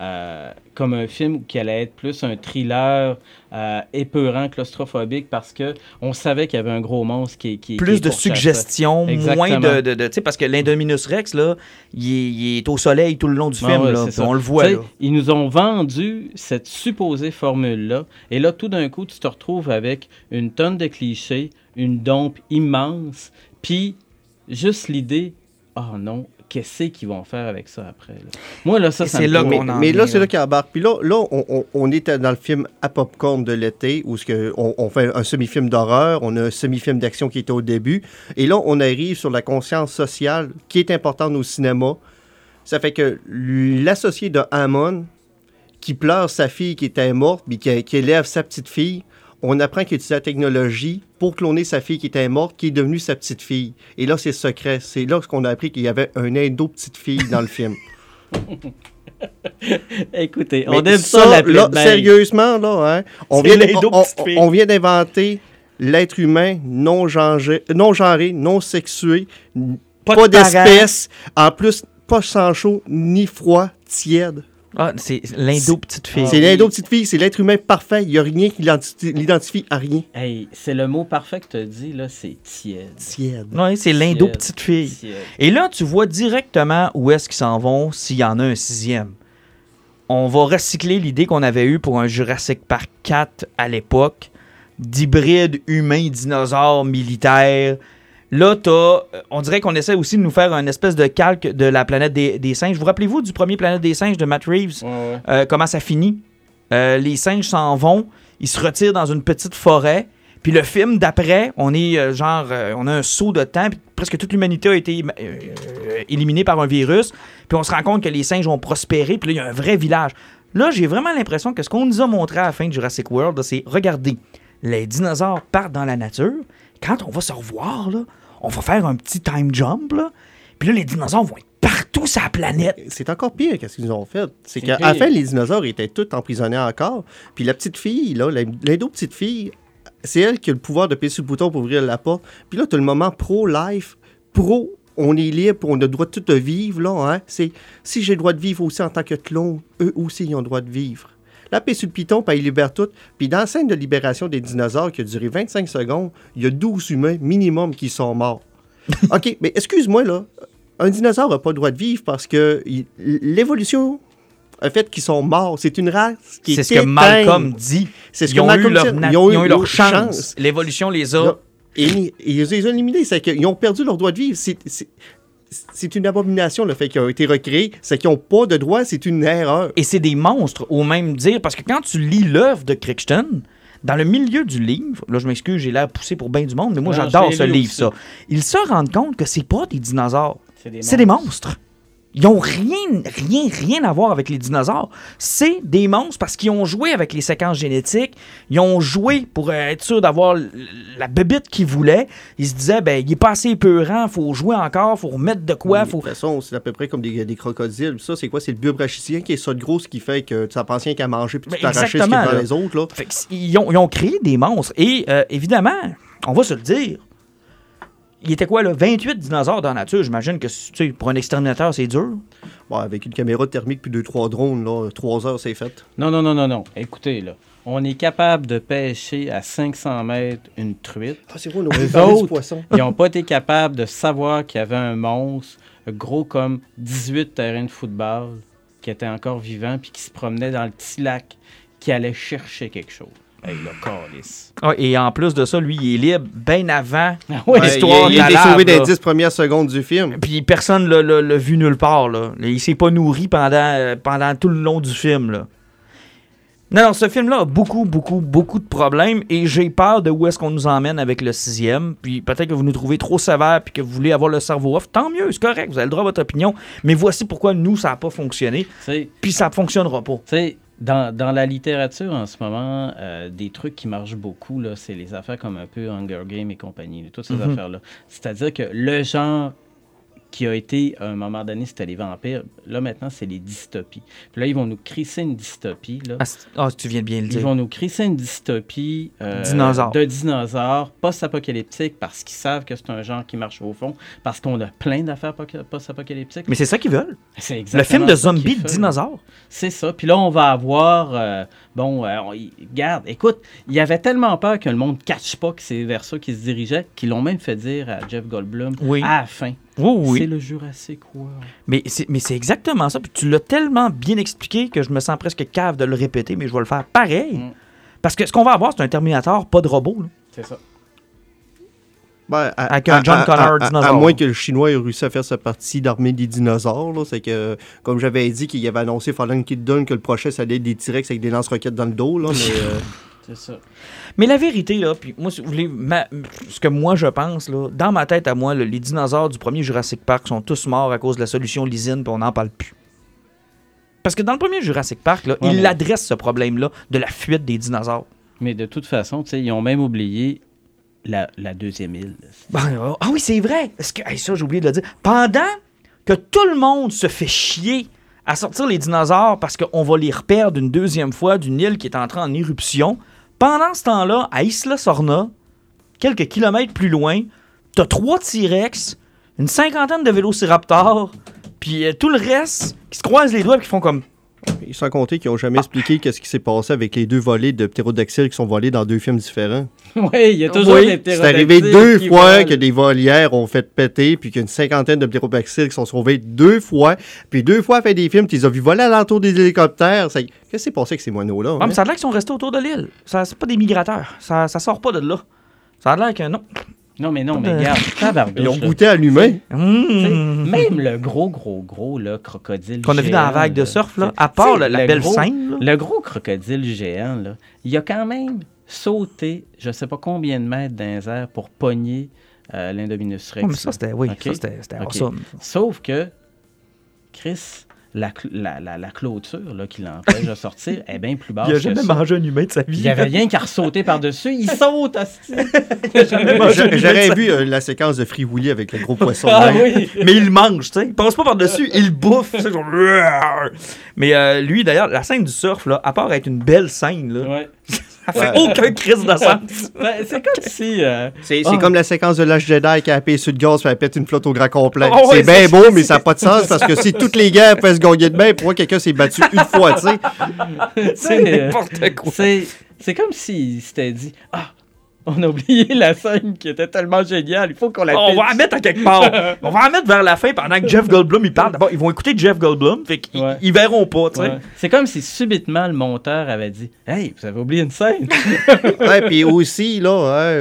euh, comme un film qui allait être plus un thriller euh, épeurant, claustrophobique, parce que on savait qu'il y avait un gros monstre qui, qui qui plus de suggestions, moins de. de, de- tu sais, parce que l'Indominus Rex, là, il est, au soleil tout le long du Ah film, ouais, là, on le voit. Là. Ils nous ont vendu cette supposée formule-là. Et là, tout d'un coup, tu te retrouves avec une tonne de clichés, une dompe immense, puis juste l'idée, oh non, qu'est-ce qu'ils vont faire avec ça après? là? Moi, là, ça, c'est là. Mais, qu'on mais là, c'est là. là qu'il embarque. Puis là, là on, on, on est dans le film à popcorn de l'été, où ce que on, on fait un semi-film d'horreur, on a un semi-film d'action qui était au début. Et là, on arrive sur la conscience sociale qui est importante au cinéma. Ça fait que l'associé de Hammond, qui pleure sa fille qui était morte, puis qui, qui élève sa petite fille, on apprend qu'il utilise la technologie pour cloner sa fille qui était morte, qui est devenue sa petite fille. Et là, c'est secret. C'est là qu'on a appris qu'il y avait un indo-petite fille dans le film. Écoutez, Mais on aime ça, la là, sérieusement, là, hein, on, vient on- on- d'inventer l'être humain non genré, non genré, non sexué, Pas d'espèce, en plus, pas sans chaud, ni froid, tiède. Ah, c'est l'indo-petite-fille. c'est l'indo-petite fille, c'est l'être humain parfait, il n'y a rien qui l'identi- l'identifie à rien. Hey, c'est le mot parfait que tu as dit, là, c'est tiède. Tiède. Oui, c'est l'indo-petite-fille. Tiède. Et là, tu vois directement où est-ce qu'ils s'en vont s'il y en a un sixième. On va recycler l'idée qu'on avait eue pour un Jurassic Park 4 à l'époque, d'hybride humain-dinosaure militaire. Là, t'as, euh, on dirait qu'on essaie aussi de nous faire un espèce de calque de la planète des, des singes. Vous rappelez-vous du premier Planète des singes de Matt Reeves? Ouais, ouais. Euh, comment ça finit? Euh, les singes s'en vont, ils se retirent dans une petite forêt. Puis le film d'après, on est euh, genre, on a un saut de temps, puis presque toute l'humanité a été éliminée par un virus. Puis on se rend compte que les singes ont prospéré, puis là, il y a un vrai village. Là, j'ai vraiment l'impression que ce qu'on nous a montré à la fin de Jurassic World, c'est regardez, les dinosaures partent dans la nature. Quand on va se revoir, là, on va faire un petit time jump, là. Puis là, les dinosaures vont être partout sur la planète. C'est encore pire qu'est-ce qu'ils ont fait. C'est C'est qu'à la fin, les dinosaures étaient tous emprisonnés encore. Puis la petite fille, là, l'indo-petite fille, c'est elle qui a le pouvoir de péter sur le bouton pour ouvrir la porte. Puis là, tu as le moment pro-life, pro, on est libre, on a le droit de tout de vivre, là. Hein? C'est si j'ai le droit de vivre aussi en tant que clone, eux aussi, ils ont le droit de vivre. La paix sur le piton, puis ils libèrent tout. Puis dans la scène de libération des dinosaures qui a duré 25 secondes, il y a 12 humains minimum qui sont morts. OK, mais excuse-moi, là. Un dinosaure n'a pas le droit de vivre parce que il- l'évolution a fait qu'ils sont morts. C'est une race qui est C'est ce que. Malcolm dit. C'est ce ils, que ont Malcolm eu leur dit. Ils ont eu ils ont eu leur leur chance. chance. L'évolution les a. Là, Et et ils les ont éliminés. C'est qu'ils ont perdu leur droit de vivre. C'est- c'est- une abomination le fait qu'ils ont été recréés. C'est qu'ils n'ont pas de droit. C'est une erreur. Et c'est des monstres, au même dire, parce que quand tu lis l'œuvre de Crichton, dans le milieu du livre, là je m'excuse, j'ai l'air poussé pour bien du monde, mais moi j'adore ce livre, aussi. ça. Ils se rendent compte que c'est pas des dinosaures, C'est des c'est des monstres. Ils ont rien, rien, rien à voir avec les dinosaures. C'est des monstres parce qu'ils ont joué avec les séquences génétiques. Ils ont joué pour euh, être sûr d'avoir la bébite qu'ils voulaient. Ils se disaient, ben, il est pas assez peurant, faut jouer encore, faut remettre de quoi, De faut. toute façon, c'est à peu près comme des, des crocodiles. Ça, c'est quoi? C'est le biobrachicien qui est ça de gros, ce qui fait que tu n'as pas rien qu'à manger puis tu Ben, t'arraches ce qui est dans les autres. Là. Fait ils, ont, ils ont créé des monstres. Et euh, évidemment, on va se le dire, il était quoi, là? 28 dinosaures dans la nature. J'imagine que tu sais, pour un exterminateur, c'est dur. Bon, avec une caméra thermique puis deux, trois drones, là, trois heures, c'est fait. Non, non, non, non, non. Écoutez, là, on est capable de pêcher à 500 mètres une truite. Ah, c'est vrai, on du autres, poisson? ils n'ont pas été capables de savoir qu'il y avait un monstre gros comme 18 terrains de football qui était encore vivant puis qui se promenait dans le petit lac qui allait chercher quelque chose. Hey, le calice. Ah, et en plus de ça, lui, il est libre bien avant Ah Ouais, l'histoire il, de il la est sauvé des 10 premières secondes du film. Puis personne l'a- l'a vu nulle part. Là. Il s'est pas nourri pendant, euh, pendant tout le long du film. Là. Non, non, ce film-là a beaucoup, beaucoup, beaucoup de problèmes et j'ai peur de où est-ce qu'on nous emmène avec le sixième. Puis peut-être que vous nous trouvez trop sévère puis que vous voulez avoir le cerveau off. Tant mieux, c'est correct, vous avez le droit à votre opinion. Mais voici pourquoi nous, ça n'a pas fonctionné. Puis ça ne fonctionnera pas. Dans, dans la littérature en ce moment, euh, des trucs qui marchent beaucoup, là, c'est les affaires comme un peu Hunger Games et compagnie, toutes ces Mhm. affaires-là. C'est-à-dire que le genre qui a été, à un moment donné, c'était les vampires, là maintenant, c'est les dystopies. Puis là, ils vont nous crisser une dystopie. Là. Ah, ah, tu viens de bien le Ils dire. vont nous crisser une dystopie euh, Dinosaures. de dinosaures post-apocalyptiques parce qu'ils savent que c'est un genre qui marche au fond, parce qu'on a plein d'affaires poca- post-apocalyptiques. Mais c'est ça qu'ils veulent. C'est Le exactement film de zombies de dinosaures. C'est ça. Puis là, on va avoir. euh, bon, euh, écoute, il y avait tellement peur que le monde ne catche pas que c'est vers ça qu'ils se dirigeaient qu'ils l'ont même fait dire à Jeff Goldblum Oui. à la fin. Oui, C'est le Jurassic World. Mais c'est, exactement ça. Puis tu l'as tellement bien expliqué que je me sens presque cave de le répéter, mais je vais le faire pareil. Mm. Parce que ce qu'on va avoir, c'est un Terminator, pas de robot. C'est ça. Ben, à, Avec un John à- Connor à- à- dinosaure. À moins que le Chinois ait réussi à faire sa partie d'armée des dinosaures. là. C'est que, comme j'avais dit, qu'il avait annoncé Fallen Kingdom que le prochain, ça allait être des T-Rex avec des lance-roquettes dans le dos. Là, mais, euh, C'est ça. Mais la vérité, là, puis moi, si vous voulez, ma- ce que moi je pense, là, dans ma tête à moi, là, les dinosaures du premier Jurassic Park sont tous morts à cause de la solution lysine, puis on n'en parle plus. Parce que dans le premier Jurassic Park, là, Ouais, il mais- adresse ce problème-là de la fuite des dinosaures. Mais de toute façon, tu sais, ils ont même oublié la, deuxième île. Ben, euh, ah oui, c'est vrai. Hey, ça, j'ai oublié de le dire. Pendant que tout le monde se fait chier à sortir les dinosaures parce qu'on va les reperdre une deuxième fois d'une île qui est entrée en éruption, pendant ce temps-là, à Isla Sorna, quelques kilomètres plus loin, t'as trois T-Rex, une cinquantaine de vélociraptors, puis euh, tout le reste qui se croisent les doigts et qui font comme. Et sans compter qu'ils n'ont jamais expliqué qu'est-ce qui s'est passé avec les deux volets de ptérodactyles qui sont volés dans deux films différents. oui, il y a toujours Oui, des C'est arrivé deux fois volent. que des volières ont fait péter, puis qu'il y a une cinquantaine de ptérodactyles qui sont sauvés deux fois. Puis deux fois, fait des films, tu les as vus voler alentour des hélicoptères. Ça- Qu'est-ce qui s'est passé avec ces moineaux-là? Ah, hein? mais ça a l'air qu'ils sont restés autour de l'île. Ça, c'est pas des migrateurs. Ça, ça sort pas de là. Ça a l'air que non. Non, mais non, mais regarde, Ils ont là. goûté à l'humain. Mmh. Même le gros, gros, gros là, crocodile Qu'on a vu dans la géant, vague de surf, là, à part la, la le belle gros- scène. là. Le gros crocodile géant, là, il a quand même sauté, je sais pas combien de mètres dans les airs pour pogner euh, l'Indominus Rex. Oh, mais ça, c'était, oui, Ok? ça, c'était, c'était Ok. awesome. Sauf que, Chris, la, la, la, la clôture là, qui l'empêche de sortir est bien plus basse Il a que jamais ça. mangé un humain de sa vie. Il y avait rien qu'à ressauter par-dessus. Il saute, J'aurais vu euh, la séquence de Free Willy avec le gros poisson. Ah oui. Mais il mange, tu sais. Il passe pas par-dessus, il bouffe. genre... Mais euh, lui, d'ailleurs, la scène du surf, là, à part être une belle scène, là, Ouais. ça fait Ouais. aucun crise de sens. Ben, c'est comme si. euh, C'est Ah. comme la séquence de l'âge Jedi qui a appuyé sur le gaz et elle pète une flotte au grand complet. Oh, ouais, c'est bien beau, mais ça n'a pas de sens parce que si toutes les guerres peuvent se gagner de main, pourquoi quelqu'un s'est battu une fois, tu sais? c'est euh, N'importe quoi. c'est c'est comme s'il s'était dit Ah, on a oublié la scène qui était tellement géniale. Il faut qu'on la On va la mettre à quelque part. On va la mettre vers la fin pendant que Jeff Goldblum il parle. D'abord, ils vont écouter Jeff Goldblum, fait qu'ils Ouais. ils verront pas. Ouais. C'est comme si subitement le monteur avait dit Hey, vous avez oublié une scène. Ouais, puis aussi, là,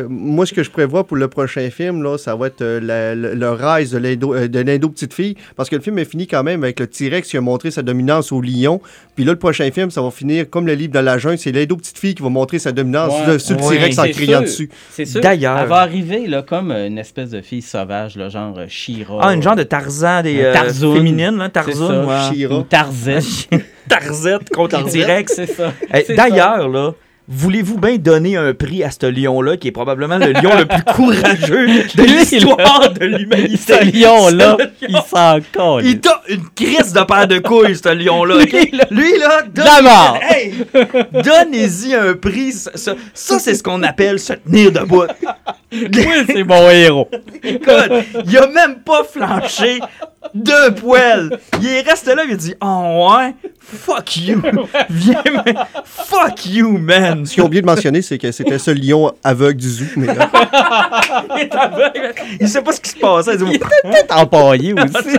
hein, moi, ce que je prévois pour le prochain film, là, ça va être euh, la- le, le rise de l'Indo euh, de l'Indo petite fille. Parce que le film est fini quand même avec le T-Rex qui a montré sa dominance au lion. Puis là, le prochain film, ça va finir comme le livre de la jungle. C'est l'Indo petite fille qui va montrer sa dominance Ouais. sur le-. T-Rex en criant C'est sûr. D'ailleurs. Elle va arriver là, comme une espèce de fille sauvage, là, genre euh, She-Ra. Ah, une genre de Tarzan des euh, Tarzoun. féminines, là, Tarzan. ça. ouais. She-Ra. Une Tarzette. Tarzette contre Tarzette. T-Rex. c'est ça. D'ailleurs, là, voulez-vous bien donner un prix à ce lion-là, qui est probablement le lion le plus courageux de l'histoire de l'humanité? Ce lion-là, il s'en colle. Il t'a une crise de paire de couilles, ce lion-là. Lui, là. Lui, là, donne- La mort. Hey, donnez-y un prix. Ça, c'est ce qu'on appelle se tenir debout. Oui, c'est mon héros. Écoute, il a même pas flanché deux poils. Il est resté là, il dit Oh ouais, fuck you. Viens, man. fuck you, man. Ce qu'ils ont oublié de mentionner, c'est que c'était ce lion aveugle du zoo. Mais, euh, Il est aveugle. Il sait pas ce qui se passait. Il dit, Peut-être empaillé aussi.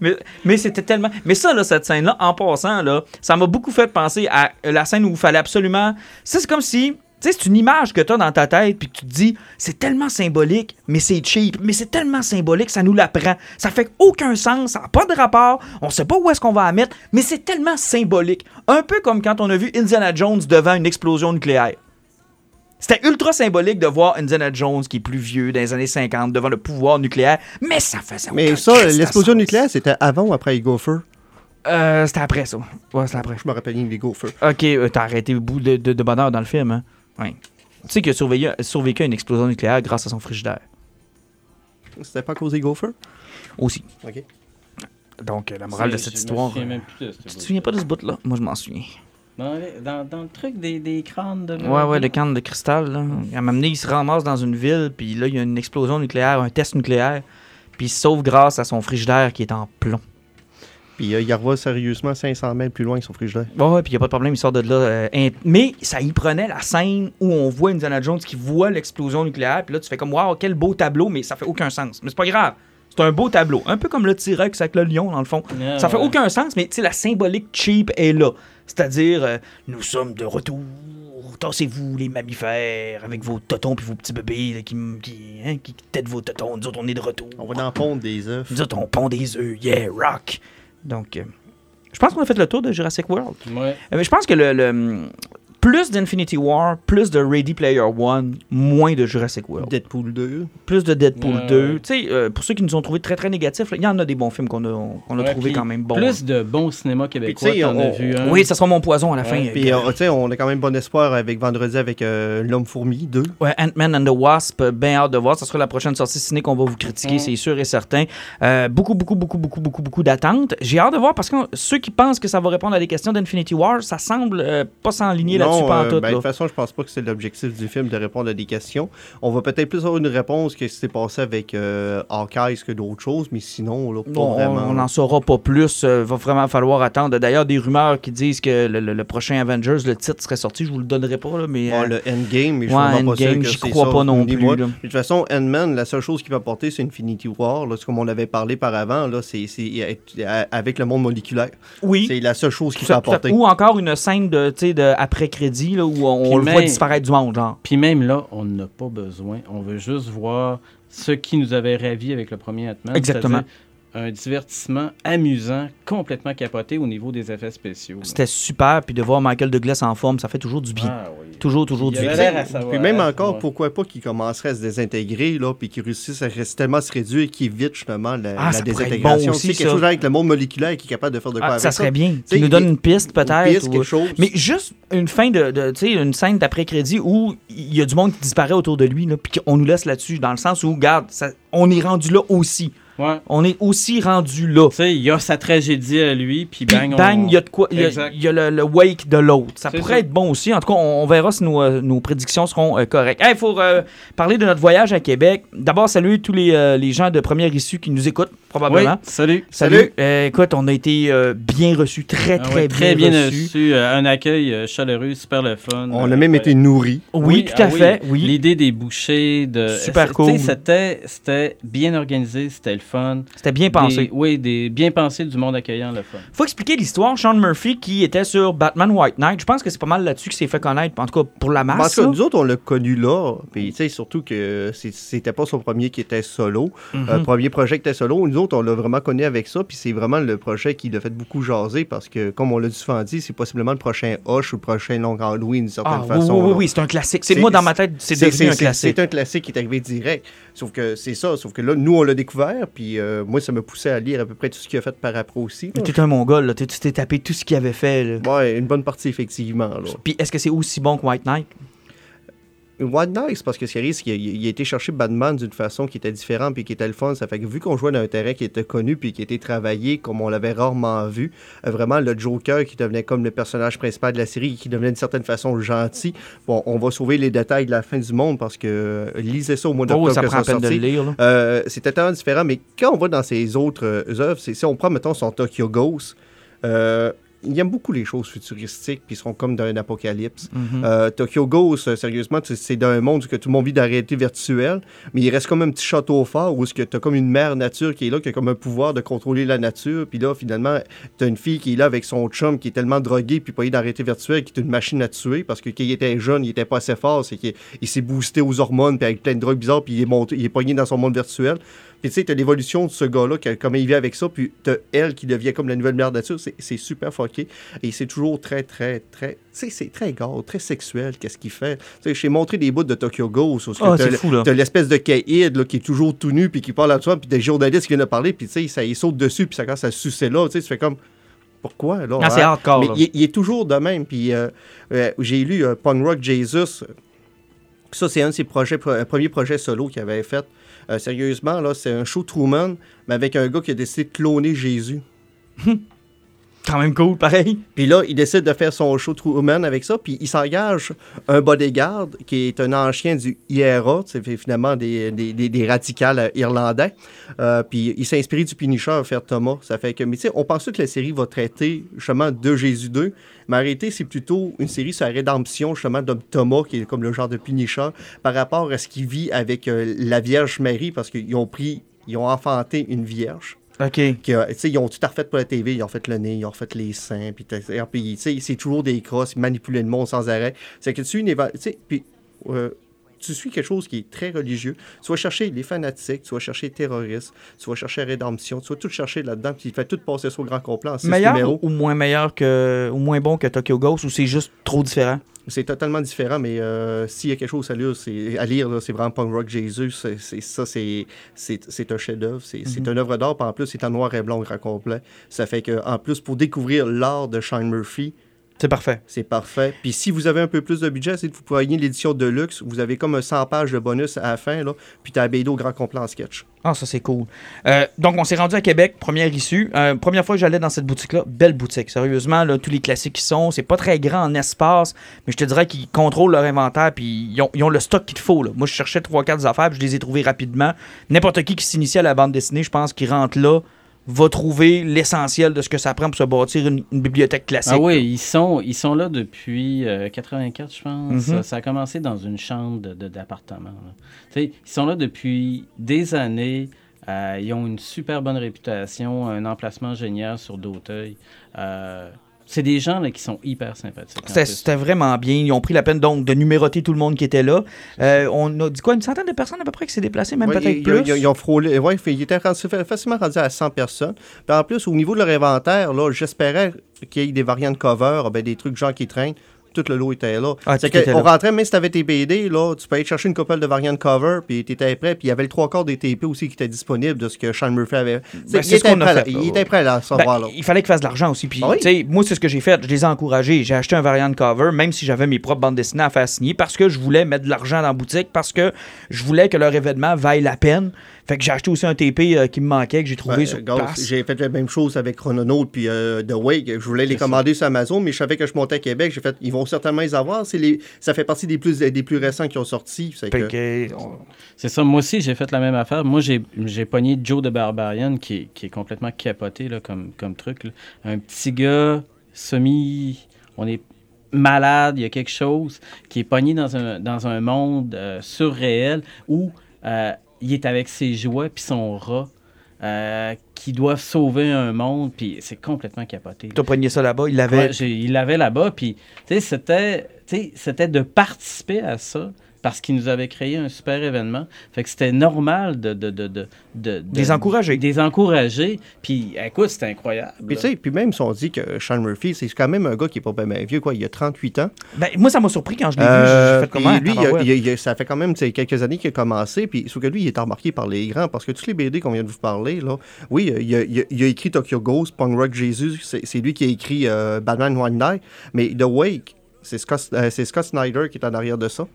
mais mais c'était tellement. Mais ça, là, cette scène-là, en passant, là, ça m'a beaucoup fait penser à la scène où il fallait absolument. Ça, c'est comme si. Tu sais, c'est une image que tu as dans ta tête, puis que tu te dis, c'est tellement symbolique, mais c'est cheap, mais c'est tellement symbolique, ça nous l'apprend. Ça fait aucun sens, ça n'a pas de rapport, on sait pas où est-ce qu'on va la mettre, mais c'est tellement symbolique. Un peu comme quand on a vu Indiana Jones devant une explosion nucléaire. C'était ultra symbolique de voir Indiana Jones qui est plus vieux dans les années 50 devant le pouvoir nucléaire, mais ça faisait Mais ça, l'explosion nucléaire, c'était avant ou après Gopher? Euh, c'était après ça. Ouais, c'était après. Je me rappelle les Gopher. Ok, euh, t'as arrêté le bout de, de- de bonheur dans le film, hein? Oui. Tu sais qu'il a survécu, survécu à une explosion nucléaire grâce à son frigidaire. C'était pas à cause des Gopher? Aussi. OK. Donc, la morale de cette je histoire. souviens euh, même plus de ce Tu te souviens pas de ce bout-là? Moi, je m'en souviens. Dans, dans, dans le truc des, des crânes de. Ouais, ouais, le canne de cristal, là. À un moment donné, il se ramasse dans une ville, puis là, il y a une explosion nucléaire, un test nucléaire, puis il se sauve grâce à son frigidaire qui est en plomb. Puis euh, il revoit sérieusement 500 mètres plus loin avec son frigidaire. Ouais, ouais, puis il a pas de problème, il sort de là. euh, in- mais ça y prenait la scène où on voit Indiana Jones qui voit l'explosion nucléaire, puis là, tu fais comme, waouh, quel beau tableau, mais ça fait aucun sens. Mais c'est pas grave. C'est un beau tableau. Un peu comme le T-Rex avec le lion, dans le fond. Ça fait ouais. aucun sens, mais tu sais, la symbolique cheap est là. C'est-à-dire, euh, nous sommes de retour. Tassez-vous, les mammifères, avec vos totons puis vos petits bébés là, qui, qui, hein, qui têtent vos totons. Nous autres, on est de retour. On va dans pondre des œufs. Nous autres, on pond des œufs. Yeah, rock. Donc, euh, je pense qu'on a fait le tour de Jurassic World. Ouais. Euh, mais je pense que le, le- plus d'Infinity War, plus de Ready Player One, moins de Jurassic World. Deadpool 2. Plus de Deadpool Ouais, 2. ouais. Tu sais, euh, pour ceux qui nous ont trouvé très très négatifs, là, il y en a des bons films qu'on a, qu'on a Ouais, trouvé quand même bons. Plus de bons cinéma québécois, on- vu un. Oui, ça sera mon poison à la Ouais. fin. Puis Euh, euh, tu sais, on a quand même bon espoir avec vendredi avec euh, L'Homme Fourmi 2. Ouais, Ant-Man and the Wasp, bien hâte de voir. Ça sera la prochaine sortie ciné qu'on va vous critiquer, Mm. c'est sûr et certain. Euh, beaucoup, beaucoup, beaucoup, beaucoup, beaucoup, beaucoup d'attentes. J'ai hâte de voir parce que ceux qui pensent que ça va répondre à des questions d'Infinity War, ça semble euh, pas s'enligner là-dessus Pas euh, tout. ben, de toute façon, je pense pas que c'est l'objectif du film de répondre à des questions. On va peut-être plus avoir une réponse que ce qui s'est passé avec euh, Hawkeye que d'autres choses, mais sinon, là, pas Bon, vraiment. on n'en saura pas plus. Euh, va vraiment falloir attendre. D'ailleurs, des rumeurs qui disent que le, le- le prochain Avengers, le titre serait sorti. Je vous le donnerai pas, là, mais. Ouais, euh, le Endgame, mais je ouais, vraiment pas sûr Endgame, que j'y c'est crois ça, pas non plus, là. De toute façon, Ant-Man, la seule chose qu'il va apporter, c'est Infinity War. Là, comme on avait parlé par avant, là, c'est, avec le monde moléculaire. oui. C'est la seule chose qu'il à- apporter. Ou encore une scène de, tu sais, après-crédit là, où on, on le voit même- disparaître du monde, genre. Puis même là, on n'a pas besoin. On veut juste voir ce qui nous avait ravi avec le premier Ant-Man. Exactement. Un divertissement amusant, complètement capoté au niveau des effets spéciaux. C'était super, puis de voir Michael Douglas en forme, ça fait toujours du bien. Ah oui. Toujours, toujours Il du bien. l'air à savoir. Puis même hein, encore, ouais. pourquoi pas qu'il commencerait à se désintégrer, là, puis qu'il réussisse à rester tellement se réduire qu'il évite justement la, Ah, la ça désintégration. bon aussi, quelque ça. chose avec le monde moléculaire qui est capable de faire de quoi Ah, avec ça serait bien. nous donnes une piste, peut-être. piste, ou- quelque chose. Mais juste une fin de, de tu sais, une scène d'après-crédit où il y a du monde qui disparaît autour de lui, là, puis qu'on nous laisse là-dessus, dans le sens où, regarde, ça- on est rendu là aussi. Ouais. On est aussi rendu là. Tu sais, il y a sa tragédie à lui, puis Puis bang, bang, on- il y a de quoi, il y a, y le, le wake de l'autre. Ça pourrait ça. être bon aussi. En tout cas, on, on verra si nos, euh, nos prédictions seront euh, correctes. Il faut euh, parler de notre voyage à Québec. D'abord, saluer tous les, euh, les gens de première issue qui nous écoutent, Oui, probablement. salut. Salut. Salut. Euh, écoute, on a été euh, bien reçus, très, Ah très, ouais, bien, très bien reçus. reçu. euh, un accueil chaleureux, super le fun. On Euh, a même été nourris. Oui, tout à ah fait. Oui. L'idée des bouchées, de Super cool. C'était, c'était bien organisé, c'était le fun. C'était bien pensé. Des- oui, des, bien pensé du monde accueillant, le fun. Faut expliquer l'histoire. Sean Murphy, qui était sur Batman White Knight, je pense que c'est pas mal là-dessus qu'il s'est fait connaître, en tout cas pour la Mais en masse. tout cas, nous autres, on l'a connu là. Puis, tu sais, surtout que c'était pas son premier qui était solo. Euh, premier projet qui était solo. Nous autres, on l'a vraiment connu avec ça. Puis, c'est vraiment le projet qui l'a fait beaucoup jaser parce que, comme on l'a souvent dit, c'est possiblement le prochain Hush ou le prochain Long Halloween, d'une certaine Ah, façon. oui, oui, oui, c'est un classique. C'est moi dans ma tête, c'est devenu un classique. C'est un classique qui est arrivé direct. Sauf que c'est ça. Sauf que là, nous, on l'a découvert. Puis euh, moi, ça m'a poussé à lire à peu près tout ce qu'il a fait par après aussi. T'es un mongol, là. Tu t'es tapé tout ce qu'il avait fait. là. Ouais, une bonne partie, effectivement. Là. Puis est-ce que c'est aussi bon que White Knight? Knight, c'est parce que ce qui arrive, c'est qu'il a, il a été chercher Batman d'une façon qui était différente puis qui était le fun. Ça fait que vu qu'on jouait dans un terrain qui était connu puis qui était travaillé comme on l'avait rarement vu, euh, vraiment le Joker qui devenait comme le personnage principal de la série, qui devenait d'une certaine façon gentil. Bon, on va sauver les détails de la fin du monde parce que euh, lisez ça au mois Oh, d'octobre ça que prend ça peine de lire. Euh, c'était tellement différent, mais quand on va dans ses autres euh, œuvres, si on prend, mettons, son Tokyo Ghost, euh, il aime beaucoup les choses futuristiques, puis ils sont comme dans un apocalypse. Mhm. Euh, Tokyo Ghost, euh, sérieusement, c'est dans un monde où que tout le monde vit dans la réalité virtuelle, mais il reste comme un petit château fort où tu as comme une mère nature qui est là, qui a comme un pouvoir de contrôler la nature. Puis là, finalement, tu as une fille qui est là avec son chum qui est tellement drogué puis pas dans la réalité virtuelle qui est une machine à tuer parce que quand il était jeune, il était pas assez fort, c'est qu'il il s'est boosté aux hormones puis avec plein de drogues bizarres puis il est monté, il est pogné dans son monde virtuel. Puis tu sais, t'as l'évolution de ce gars-là, comment il vit avec ça, puis t'as elle qui devient comme la nouvelle mère nature. C'est- super fucké. Et c'est toujours très, très, très. Tu sais, c'est très gore, très sexuel, qu'est-ce qu'il fait. Tu sais, j'ai montré des bouts de Tokyo Ghost. où Ah, t'as fou, là. T'as l'espèce de Kaïd là, qui est toujours tout nu, puis qui parle à toi, puis des journalistes qui viennent de parler, puis tu sais, il saute dessus, puis ça commence à sucer là. Tu sais, tu fais comme. Pourquoi, là? Ah, c'est hein? hardcore, Mais là. il, il est toujours de même. Puis euh, euh, j'ai lu euh, Punk Rock Jesus. Ça, c'est un de ses projets, pro- un premier projet solo qu'il avait fait. Euh, sérieusement, là, c'est un show Truman, mais avec un gars qui a décidé de cloner Jésus. Quand même cool, pareil. Puis là, il décide de faire son show Truman avec ça, puis il s'engage un bodyguard qui est un ancien du IRA, c'est finalement des, des, radicales euh, irlandais. Euh, puis il s'est inspiré du Punisher à faire Thomas. Ça fait que, mais tu sais, on pense que la série va traiter justement de Jésus 2, mais en réalité, c'est plutôt une série sur la rédemption justement de Thomas, qui est comme le genre de Punisher, par rapport à ce qu'il vit avec euh, la Vierge Marie, parce qu'ils ont pris, ils ont enfanté une vierge OK. ils ont tout refait pour la TV, ils ont fait le nez, ils ont fait les seins, puis, c'est toujours des crosses, ils le monde sans arrêt. C'est que tu une puis euh, tu suis quelque chose qui est très religieux. Tu vas chercher les fanatiques, tu vas chercher les terroristes, tu vas chercher la rédemption, tu vas tout chercher là-dedans, puis il fait tout passer sur le grand complet en six Meilleur numéros. ou moins meilleur que. ou moins bon que Tokyo Ghost ou c'est juste trop différent? C'est totalement différent, mais euh, s'il y a quelque chose à lire, c'est, à lire c'est vraiment Punk Rock Jésus. C'est, ça, c'est, c'est, un chef-d'œuvre. C'est, c'est une œuvre d'art, puis en plus, c'est en noir et blanc grand complet. Ça fait que, en plus, pour découvrir l'art de Shane Murphy, C'est parfait. c'est parfait. Puis si vous avez un peu plus de budget, c'est que vous pouvez l'édition de luxe. Vous avez comme un 100 pages de bonus à la fin, là, puis t'as BD au grand complet en sketch. Ah, ça, c'est cool. Euh, donc, on s'est rendu à Québec, première issue. Euh, première fois que j'allais dans cette boutique-là, belle boutique. Sérieusement, là, tous les classiques qui sont, c'est pas très grand en espace, mais je te dirais qu'ils contrôlent leur inventaire, puis ils ont, ils ont le stock qu'il te faut. Là. Moi, je cherchais 3-4 affaires, puis je les ai trouvées rapidement. N'importe qui qui s'initie à la bande dessinée, je pense, qui rentre là, va trouver l'essentiel de ce que ça prend pour se bâtir une, une bibliothèque classique. Ah oui, ils sont, ils sont là depuis euh, 84, je pense. Mhm. ça, ça a commencé dans une chambre de- de- d'appartement. Tu sais, ils sont là depuis des années. Euh, ils ont une super bonne réputation, un emplacement génial sur D'auteuil. Euh, c'est des gens là, qui sont hyper sympathiques. C'était vraiment bien. Ils ont pris la peine donc de numéroter tout le monde qui était là. Euh, on a dit quoi, une centaine de personnes à peu près qui s'est déplacé, même Ouais, peut-être ils, plus. ils- ils ont frôlé. Ouais, ils étaient rendu- facilement rendus à 100 personnes. Puis en plus, au niveau de leur inventaire, là, j'espérais qu'il y ait des variantes cover, ben, des trucs genre qui traînent. Tout le lot était là. Ah, c'est là. rentrait, même si tu avais tes BD, là, tu peux aller chercher une couple de variantes cover, puis tu étais prêt. Puis il y avait le trois quarts des TP aussi qui étaient disponibles de ce que Sean Murphy avait. Ben, il, c'est ce était qu'on a prêt, fait, il était prêt là, à Ben, savoir. là. il fallait qu'ils fassent de l'argent aussi. Puis, Ah oui. moi, c'est ce que j'ai fait. Je les ai encouragés. J'ai acheté un variant de cover, même si j'avais mes propres bandes dessinées à faire signer, parce que je voulais mettre de l'argent dans la boutique, parce que je voulais que leur événement vaille la peine. Fait que j'ai acheté aussi un TP euh, qui me manquait, que j'ai trouvé Ouais, sur place. J'ai fait la même chose avec Chrononaut puis euh, The Wake. Je voulais les ça. commander sur Amazon, mais je savais que je montais à Québec. J'ai fait, ils vont certainement les avoir. C'est les, ça fait partie des plus, des plus récents qui ont sorti. C'est que- ça, moi aussi, j'ai fait la même affaire. Moi, j'ai j'ai pogné Joe de Barbarian, qui est, qui est complètement capoté là, comme, comme truc. là. Un petit gars semi... On est malade, il y a quelque chose qui est pogné dans un, dans un monde euh, surréel où euh, il est avec ses jouets puis son rat euh, qui doivent sauver un monde, puis c'est complètement capoté. t'as pogné ça là-bas. Il l'avait. Ouais, il l'avait là-bas, puis c'était de participer à ça parce qu'il nous avait créé un super événement. Fait que c'était normal de, de, de, de, de- de- Des encourager. Des encourager. Puis écoute, c'était incroyable. Puis, tu sais, puis même si on dit que Sean Murphy, c'est quand même un gars qui est pas bien vieux, quoi. Il a 38 ans. Ben, moi, ça m'a surpris quand je l'ai vu. Euh, comment? lui, il a- il a- il a- ça fait quand même quelques années qu'il a commencé. Puis, sauf que lui, il est remarqué par les grands. Parce que tous les BD qu'on vient de vous parler, là, oui, il a, il a- il a écrit Tokyo Ghost, Punk Rock Jesus. C'est c'est lui qui a écrit euh, Batman One Night. Mais The Wake, c'est Scott, euh, c'est Scott Snyder qui est en arrière de ça.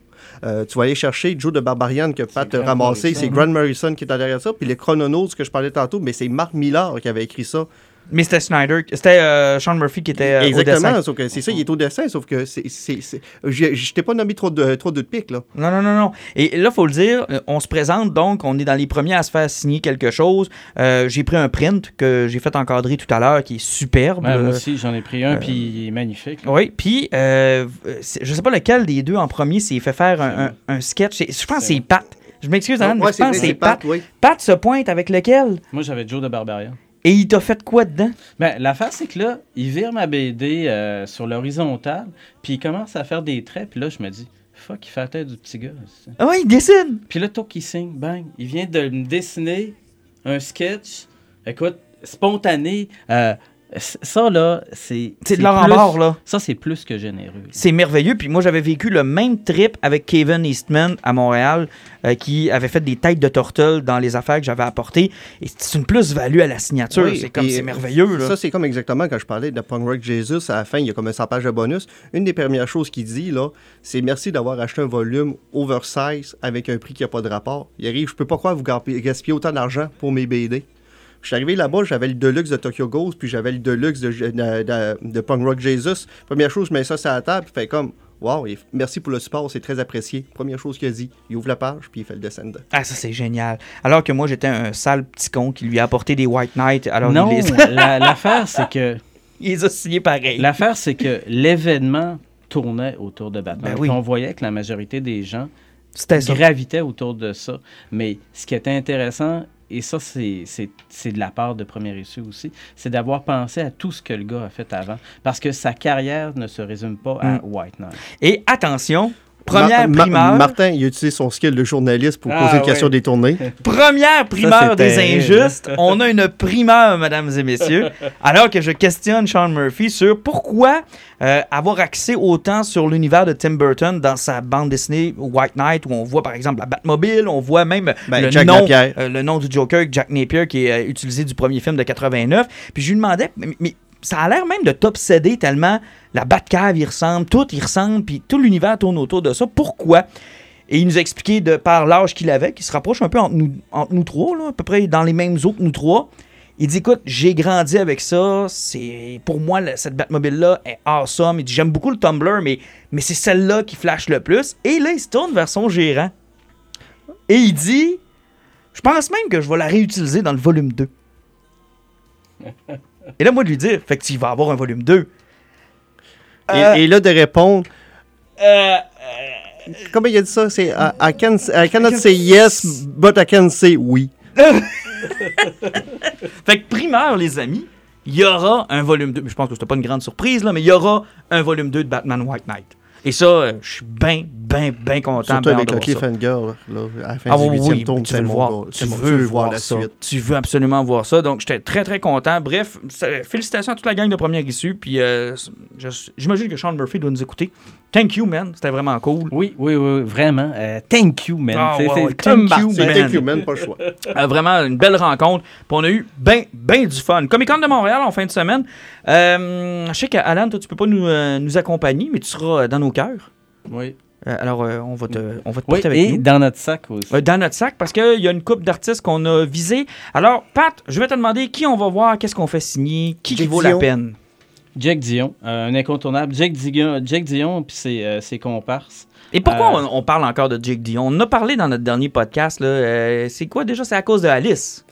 Euh, tu vas aller chercher Joe de Barbarian que Pat a ramassé. C'est Grant Morrison qui est en arrière de ça. Puis les Chrononautes que je parlais tantôt, mais c'est Mark Millar qui avait écrit ça. Mais c'était Snyder, c'était euh, Sean Murphy qui était euh, au Exactement, dessin. sauf que c'est ça, il est au dessin, sauf que c'est. c'est- c'est- j'ai- Je t'ai pas nommé trop de, trop de pics, là. Non, non, non, non. Et là, faut le dire, euh, on se présente donc, on est dans les premiers à se faire signer quelque chose. Euh, j'ai pris un print que j'ai fait encadrer tout à l'heure qui est superbe. Ouais, moi aussi, j'en ai pris un, puis il est magnifique. Oui, puis euh, je sais pas lequel des deux en premier s'est fait faire un, un- un sketch. Je pense que c'est Pat. Je m'excuse, Alan, mais Ouais, je pense que c'est Pat. Pat, oui. Pat se pointe avec lequel? Moi, j'avais Joe de Barbarian. Et il t'a fait quoi dedans? Ben, l'affaire, c'est que là, il vire ma BD euh, sur l'horizontale, puis il commence à faire des traits, puis là, je me dis, fuck, il fait la tête du petit gars. ça. Ah ouais, il dessine. Puis là, toc, il signe, bang. Il vient de me dessiner un sketch, écoute, spontané. Euh, ça, là, c'est. C'est de l'or en barre, là. Ça, c'est plus que généreux. C'est merveilleux. Puis moi, j'avais vécu le même trip avec Kevin Eastman à Montréal, euh, qui avait fait des têtes de tortelle dans les affaires que j'avais apportées. Et c'est une plus-value à la signature. Oui, c'est comme, c'est merveilleux. Là. Ça, c'est comme exactement quand je parlais de Punk Rock Jesus. À la fin, il y a comme un 100 pages de bonus. Une des premières choses qu'il dit, là, c'est merci d'avoir acheté un volume oversize avec un prix qui n'a pas de rapport. Il arrive, je peux pas croire que vous gaspillez gaspillez autant d'argent pour mes BD. Je suis arrivé là-bas, j'avais le Deluxe de Tokyo Ghost, puis j'avais le Deluxe de, de, de- de Punk Rock Jesus. Première chose, je mets ça sur la table, puis fait comme, wow, et merci pour le support, c'est très apprécié. Première chose qu'il a dit, il ouvre la page, puis il fait le dessin dedans. Ah, ça, c'est génial. Alors que moi, j'étais un sale petit con qui lui a apporté des White Knight. Alors, non, la- l'affaire, c'est que. il les a signés pareil. L'affaire, c'est que l'événement tournait autour de Batman. Ben oui. On voyait que la majorité des gens gravitaient autour de ça. Mais ce qui était intéressant, et ça, c'est c'est- c'est de la part de Premier Issue aussi, c'est d'avoir pensé à tout ce que le gars a fait avant. Parce que sa carrière ne se résume pas à Mm. White Knight. Et attention, première primeur. Martin, il a utilisé son skill de journaliste pour Ah, poser une question ouais. détournée. Première primeur des injustes. On a une primeur, mesdames et messieurs. Alors que je questionne Sean Murphy sur pourquoi euh, avoir axé autant sur l'univers de Tim Burton dans sa bande dessinée White Knight, où on voit par exemple la Batmobile, on voit même Ben, le, Jack nom, euh, le nom du Joker, Jack Napier, qui est euh, utilisé du premier film de 89. Puis je lui demandais, mais, mais ça a l'air même de t'obséder tellement la Batcave, il ressemble, tout, il ressemble, puis tout l'univers tourne autour de ça. Pourquoi? Et il nous a expliqué de par l'âge qu'il avait, qu'il se rapproche un peu entre nous, entre nous trois, là, à peu près dans les mêmes eaux que nous trois. Il dit écoute, j'ai grandi avec ça. C'est pour moi cette Batmobile-là est awesome. Il dit j'aime beaucoup le Tumblr, mais, mais c'est celle-là qui flash le plus. Et là, il se tourne vers son gérant. Et il dit Je pense même que je vais la réutiliser dans le volume 2. Et là, moi, de lui dire Fait que tu vas avoir un volume 2. Et, Euh, et là, de répondre, euh, comment il a dit ça? C'est I, I can, I cannot say yes, but I can say oui. Fait que primeur, les amis, il y aura un volume 2. Je pense que c'était pas une grande surprise, là, mais il y aura un volume 2 de Batman White Knight. Et ça, euh, je suis bien, bien, bien content. Surtout avec ça. cliffhanger, là, là, à la fin Ah du oui, tome, tu veux le voir. gars. Tu C'est mon- veux voir voir la ça. suite. Tu veux absolument voir ça. Donc, j'étais très, très content. Bref, félicitations à toute la gang de première issue. Puis, euh, j'imagine que Sean Murphy doit nous écouter. Thank you, man. C'était vraiment cool. Oui, oui, oui, vraiment. Euh, thank you, man. Ah, C'est- ouais, ouais, comme thank you, Man. thank you, man, pas le choix. Euh, vraiment une belle rencontre. Puis on a eu bien ben du fun. Comic Con de Montréal en fin de semaine. Euh, je sais qu'Alan, toi, tu peux pas nous, euh, nous accompagner, mais tu seras dans nos cœurs. Oui. Euh, alors, euh, on va te, on va te Oui, porter avec et nous. dans notre sac aussi. Euh, dans notre sac, parce qu'il y a une coupe d'artistes qu'on a visé. Alors, Pat, je vais te demander qui on va voir, qu'est-ce qu'on fait signer, qui, vaut la peine. Jack Dion, euh, un incontournable. Jack Dion, Jack Dion puis ses, euh, ses comparses. Et pourquoi Euh, on, on parle encore de Jake Dion? On en a parlé dans notre dernier podcast. là. Euh, c'est quoi déjà? C'est à cause de Alice.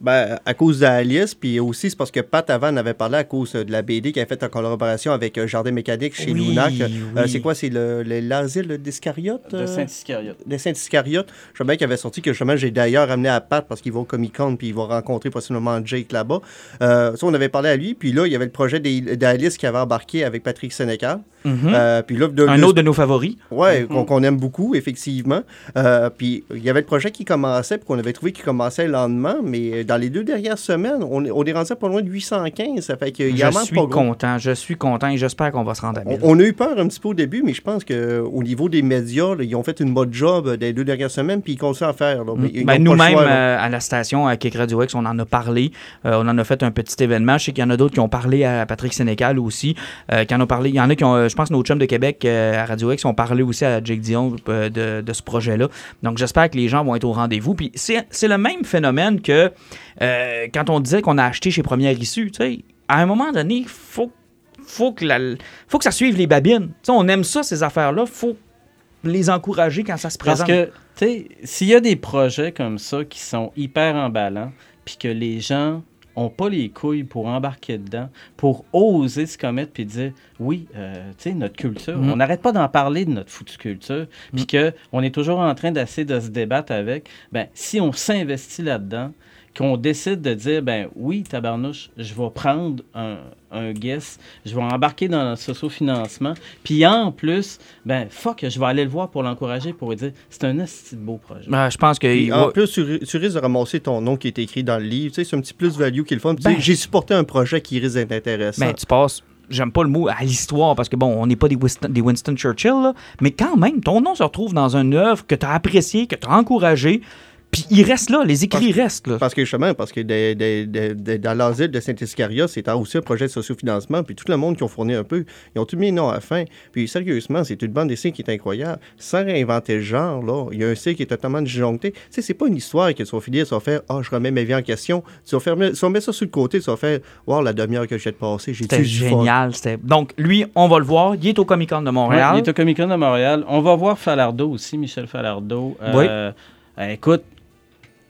Ben, à cause d'Alice, puis aussi, c'est parce que Pat avant en avait parlé à cause euh, de la BD qu'il a faite en collaboration avec euh, Jardin Mécanique chez Oui, Lunac. Euh, oui. c'est quoi? C'est le- le- l'asile d'Iscariote? De? Saint-Iscariote. de Saint-Iscariote. Je sais bien qu'il avait sorti que justement j'ai d'ailleurs amené à Pat parce qu'il va au Comic Con puis il va rencontrer possiblement Jake là-bas. Euh, ça, on avait parlé à lui. Puis là, il y avait le projet d'Alice qui avait embarqué avec Patrick Sénécal. Euh, puis là, de- Un autre de nos favoris. Ouais, qu'on qu'on aime beaucoup, effectivement. Euh, puis il y avait le projet qui commençait, puis qu'on avait trouvé qu'il commençait le lendemain, mais dans les deux dernières semaines, on, est- on est rendu à pas loin de 815. Ça fait qu'il y a Je suis pas content, je suis content et j'espère qu'on va se rendre à On, 1000. on a eu peur un petit peu au début, mais je pense qu'au niveau des médias, là, ils ont fait une bonne job euh, des deux dernières semaines, puis ils continuent à faire. Ben, Nous-mêmes, euh, à la station, à Kick Radio X, on en a parlé. Euh, on en a fait un petit événement. Je sais qu'il y en a d'autres qui ont parlé à Patrick Sénécal aussi. euh, qui en ont parlé. Il y en a qui ont, je pense, nos chums de Québec à Radio X ont parlé aussi à Jake Dion de, de ce projet-là. Donc, j'espère que les gens vont être au rendez-vous. Puis, c'est c'est le même phénomène que euh, quand on disait qu'on a acheté chez Première Issue, tu sais, à un moment donné, il faut, faut, que la- faut que ça suive les babines. Tu sais, on aime ça, ces affaires-là. faut les encourager quand ça se Parce présente. que, tu sais, s'il y a des projets comme ça qui sont hyper emballants, puis que les gens ont pas les couilles pour embarquer dedans, pour oser se commettre puis dire oui, euh, tu sais, notre culture, Mm. on n'arrête pas d'en parler de notre foutue culture, puis que on est toujours en train d'essayer de se débattre avec. Ben, si on s'investit là-dedans, qu'on décide de dire ben oui, tabarnouche, je vais prendre un, un guest, je vais embarquer dans le socio-financement, puis en plus, ben fuck, je vais aller le voir pour l'encourager, pour lui dire c'est un de beau projet. Ben, je pense que. Il en plus, tu, ri- tu risques de ramasser ton nom qui est écrit dans le livre. Tu sais, c'est un petit plus-value qui est le fun. Puis, tu sais, Ben- J'ai supporté un projet qui risque d'être intéressant. Ben, tu passes, j'aime pas le mot, à l'histoire, parce que bon, on n'est pas des Winston, des Winston Churchill, là, mais quand même, ton nom se retrouve dans une œuvre que tu as appréciée, que tu as encouragée, puis il reste là, les écrits restent là. Parce que justement, parce que dans l'asile de Saint-Iscaria, c'était aussi un projet de sociofinancement, puis tout le monde qui ont fourni un peu, ils ont tout mis non à la fin. Puis sérieusement, c'est une bande dessinée qui est incroyable. Sans réinventer le genre, là, il y a un style qui est totalement disjoncté. Tu sais, c'est pas une histoire que tu vas finir, tu vas faire « Ah, je remets ma vie en question ». Tu vas, faire, tu vas mettre ça sur le côté, tu vas faire « Wow, la demi-heure que je viens de passer, j'ai C'était génial. c'était- Donc, lui, on va le voir. Il est au Comic Con de Ouais, Montréal. il est au Comic Con de Montréal. On va voir Falardeau aussi, Michel Falardeau. Euh, euh, écoute,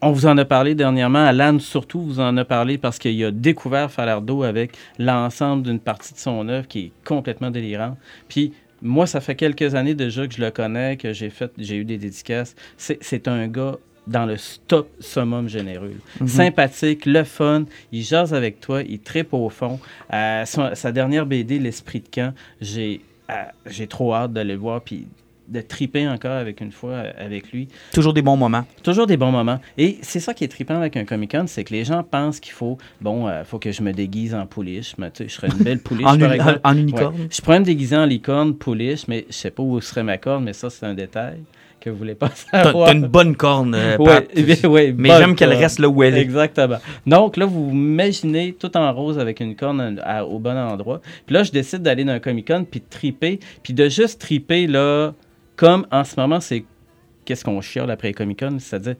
on vous en a parlé dernièrement. Alan, surtout, vous en a parlé parce qu'il a découvert Falardeau avec l'ensemble d'une partie de son œuvre qui est complètement délirante. Puis, moi, ça fait quelques années déjà que je le connais, que j'ai fait, j'ai eu des dédicaces. C'est un gars dans le stop summum généreux. Mhm. Sympathique, le fun, il jase avec toi, il tripe au fond. Euh, son- sa dernière BD, L'Esprit de camp, j'ai euh, j'ai trop hâte d'aller le voir puis de triper encore avec une fois euh, avec lui. Toujours des bons moments. Toujours des bons moments. Et c'est ça qui est trippant avec un Comic-Con, c'est que les gens pensent qu'il faut, bon, euh, faut que je me déguise en pouliche. Mais, tu sais, je serais une belle pouliche, En, par uni- exemple. en unicorne. Ouais. Je pourrais me déguiser en licorne, pouliche, mais je sais pas où serait ma corne, mais ça, c'est un détail que vous voulez pas savoir. t'as une bonne corne, euh, Ouais, Pat. ouais, Mais j'aime qu'elle reste là où elle est. Exactement. Donc là, vous imaginez tout en rose avec une corne à- au bon endroit. Puis là, je décide d'aller dans un Comic-Con puis de triper. Puis de juste triper, là, comme en ce moment, c'est qu'est-ce qu'on chiale après les Comic-Con, c'est-à-dire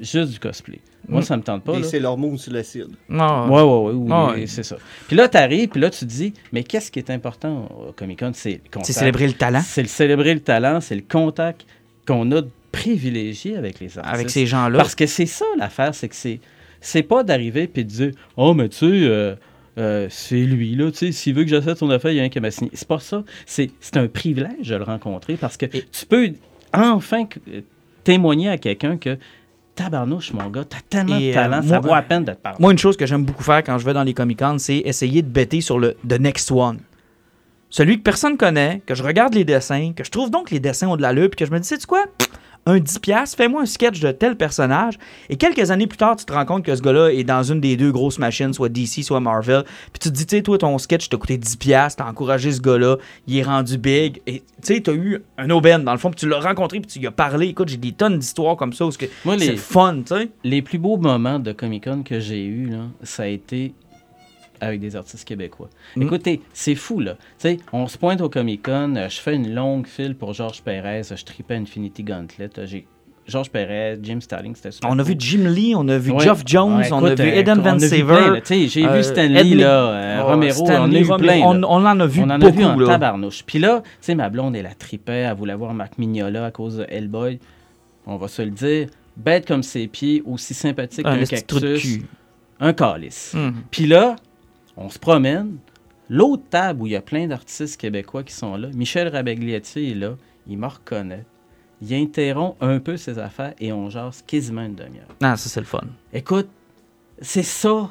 juste du cosplay. Moi, Mm. ça me tente pas. Et là. c'est leur move sur l'acide. Non. Ouais, ouais, ouais, oui, ouais. c'est ça. Puis là, tu arrives, puis là, tu te dis, mais qu'est-ce qui est important au Comic-Con? C'est le contact. C'est célébrer le talent C'est le célébrer le talent, c'est le contact qu'on a privilégié avec les artistes. avec ces gens-là. Parce que c'est ça l'affaire, c'est que c'est c'est pas d'arriver puis de dire oh mais tu sais euh, euh, c'est lui là, tu sais s'il veut que j'achète son affaire, il y a un qui m'a signé. C'est pas ça, c'est c'est un privilège de le rencontrer parce que Et- tu peux enfin euh, témoigner à quelqu'un que tabarnouche mon gars, t'as tellement Et, de talent, euh, ça moi- vaut à peine de te parler. Moi, une chose que j'aime beaucoup faire quand je vais dans les Comic-Con, c'est essayer de bêter sur le The Next One. Celui que personne connaît, que je regarde les dessins, que je trouve donc les dessins ont de l'allure, puis que je me dis, sais-tu quoi? Un 10$, fais-moi un sketch de tel personnage. Et quelques années plus tard, tu te rends compte que ce gars-là est dans une des deux grosses machines, soit DC, soit Marvel. Puis tu te dis, tu sais, toi, ton sketch t'a coûté 10$, t'as encouragé ce gars-là, il est rendu big. Et tu sais, t'as eu un aubaine, dans le fond, puis tu l'as rencontré, puis tu lui as parlé. Écoute, j'ai des tonnes d'histoires comme ça où c'est fun, tu sais. Les plus beaux moments de Comic Con que j'ai eu, là, ça a été avec des artistes québécois. Mm. Écoutez, c'est fou, là. Tu sais, on se pointe au Comic Con, euh, je fais une longue file pour Georges Perez, je tripais Infinity Gauntlet. euh, J'ai Georges Perez, Jim Starling, c'était super On a vu Jim Lee, on a vu Ouais. Geoff Jones, Ouais, on a vu euh, Eden on Van sais, J'ai euh, vu Stanley, Ed Lee- là, euh, Oh, Romero, on Stanley, en a plein. On, on en a vu on en a vu en tabarnouche. Puis là, tu sais, ma blonde, elle a tripé, elle voulait voir Marc Mignola à cause de Hellboy. On va se le dire, bête comme ses pieds, aussi sympathique Un qu'un cactus, un calice. Hum. Puis là, on se promène. L'autre table où il y a plein d'artistes québécois qui sont là, Michel Rabagliati est là, il me reconnaît. Il interrompt un peu ses affaires et on jase quasiment une demi-heure. Ah, ça, c'est le fun. Écoute, c'est ça,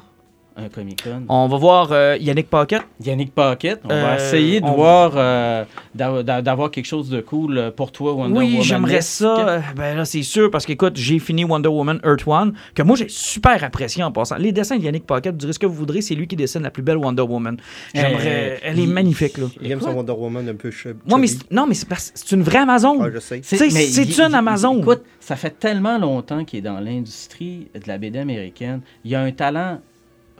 un. On va voir euh, Yannick Paquette. Yannick Paquette, on Euh, va essayer de on- voir, euh, d'a- d'a- d'avoir quelque chose de cool euh, pour toi, Wonder Woman. oui, j'aimerais ça. Euh, Ben là, c'est sûr, parce qu'écoute, j'ai fini Wonder Woman Earth One, que moi, j'ai super apprécié en passant. Les dessins de Yannick Paquette, vous direz ce que vous voudrez, c'est lui qui dessine la plus belle Wonder Woman. J'aimerais. Euh, elle est il- magnifique, là. Il aime son Wonder Woman un peu chub. Moi, mais non, mais c'est parce c'est une vraie Amazon. Ah, je sais. C'est une Amazon. Écoute, ça fait tellement longtemps qu'il est dans l'industrie de la BD américaine. Il y a un talent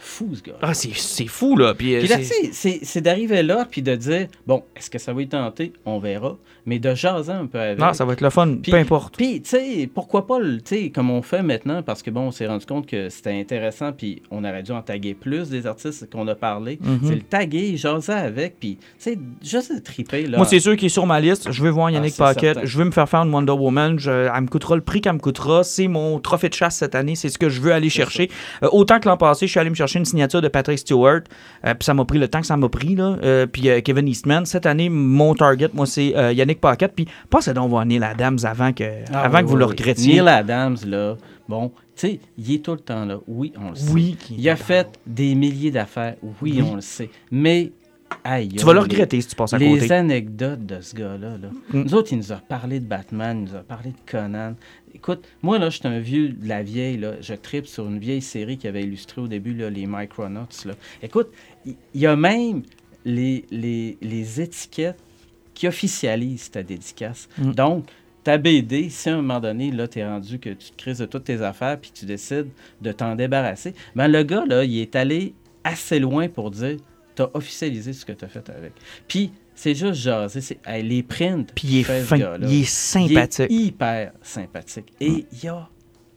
fou, ce gars. Ah, c'est fou, là. Puis, euh, Puis là, c'est- tu sais, c'est- c'est d'arriver là, puis de dire, bon, est-ce que ça va y tenter? On verra. Mais de jaser un peu avec. non, ça va être le fun, peu importe. Puis, tu sais, pourquoi pas, le- tu sais, comme on fait maintenant, parce que bon, on s'est rendu compte que c'était intéressant, puis on aurait dû en taguer plus des artistes qu'on a parlé. Mhm. C'est le taguer, jaser avec, puis, tu sais, juste triper, là. Moi, c'est sûr qu'il est sur ma liste. Je vais voir Yannick Ah, c'est Paquette. certain. Je veux me faire faire une Wonder Woman. Je- elle me coûtera le prix qu'elle me coûtera. C'est mon trophée de chasse cette année. C'est ce que je veux aller chercher. Euh, autant que l'an passé, je suis allé me chercher une signature de Patrick Stewart. Euh, puis ça m'a pris le temps que ça m'a pris. Là. Euh, puis Kevin Eastman. Cette année, mon target, moi, c'est euh, Yannick Paquette. Puis pensez donc voir Neil Adams avant que, Ah, avant oui, que vous oui, le regrettiez. Neil Adams, là, bon, tu sais, il est tout le temps là. Oui, on le sait. Oui. Il a fait des milliers d'affaires. Oui, Oui. on le sait. Mais, aïe. Tu vas le les- regretter si tu passes à Les côté. anecdotes de ce gars-là. là. Mm. Nous autres, il nous a parlé de Batman, il nous a parlé de Conan. Écoute, moi, là, je suis un vieux de la vieille. Là. Je tripe sur une vieille série qui avait illustré au début là, les Micronauts. Là. Écoute, il il y, a même les, les, les étiquettes qui officialisent ta dédicace. Mm. Donc, ta BD, si à un moment donné, là, t'es rendu que tu te crises de toutes tes affaires puis tu décides de t'en débarrasser, ben le gars, là, il est allé assez loin pour dire t'as officialisé ce que t'as fait avec. Puis, c'est juste jaser. C'est, hey, les prints. Puis il est fin. Il est sympathique. Il est hyper sympathique. Et il y a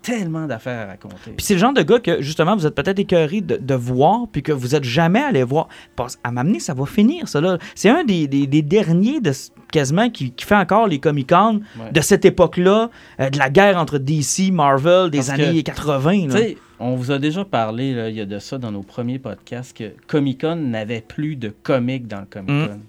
tellement d'affaires à raconter. Puis c'est le genre de gars que, justement, vous êtes peut-être écœuré de, de voir, puis que vous êtes jamais allé voir. Parce, à m'amener, ça va finir, ça, là. C'est un des, des- des derniers, de, quasiment, qui, qui fait encore les Comic-Con Ouais. de cette époque-là, euh, de la guerre entre DC, Marvel, des Parce que, années 80, Tu là. sais, on vous a déjà parlé, là, il y a de ça dans nos premiers podcasts, que Comic-Con n'avait plus de comics dans le Comic-Con. Mm.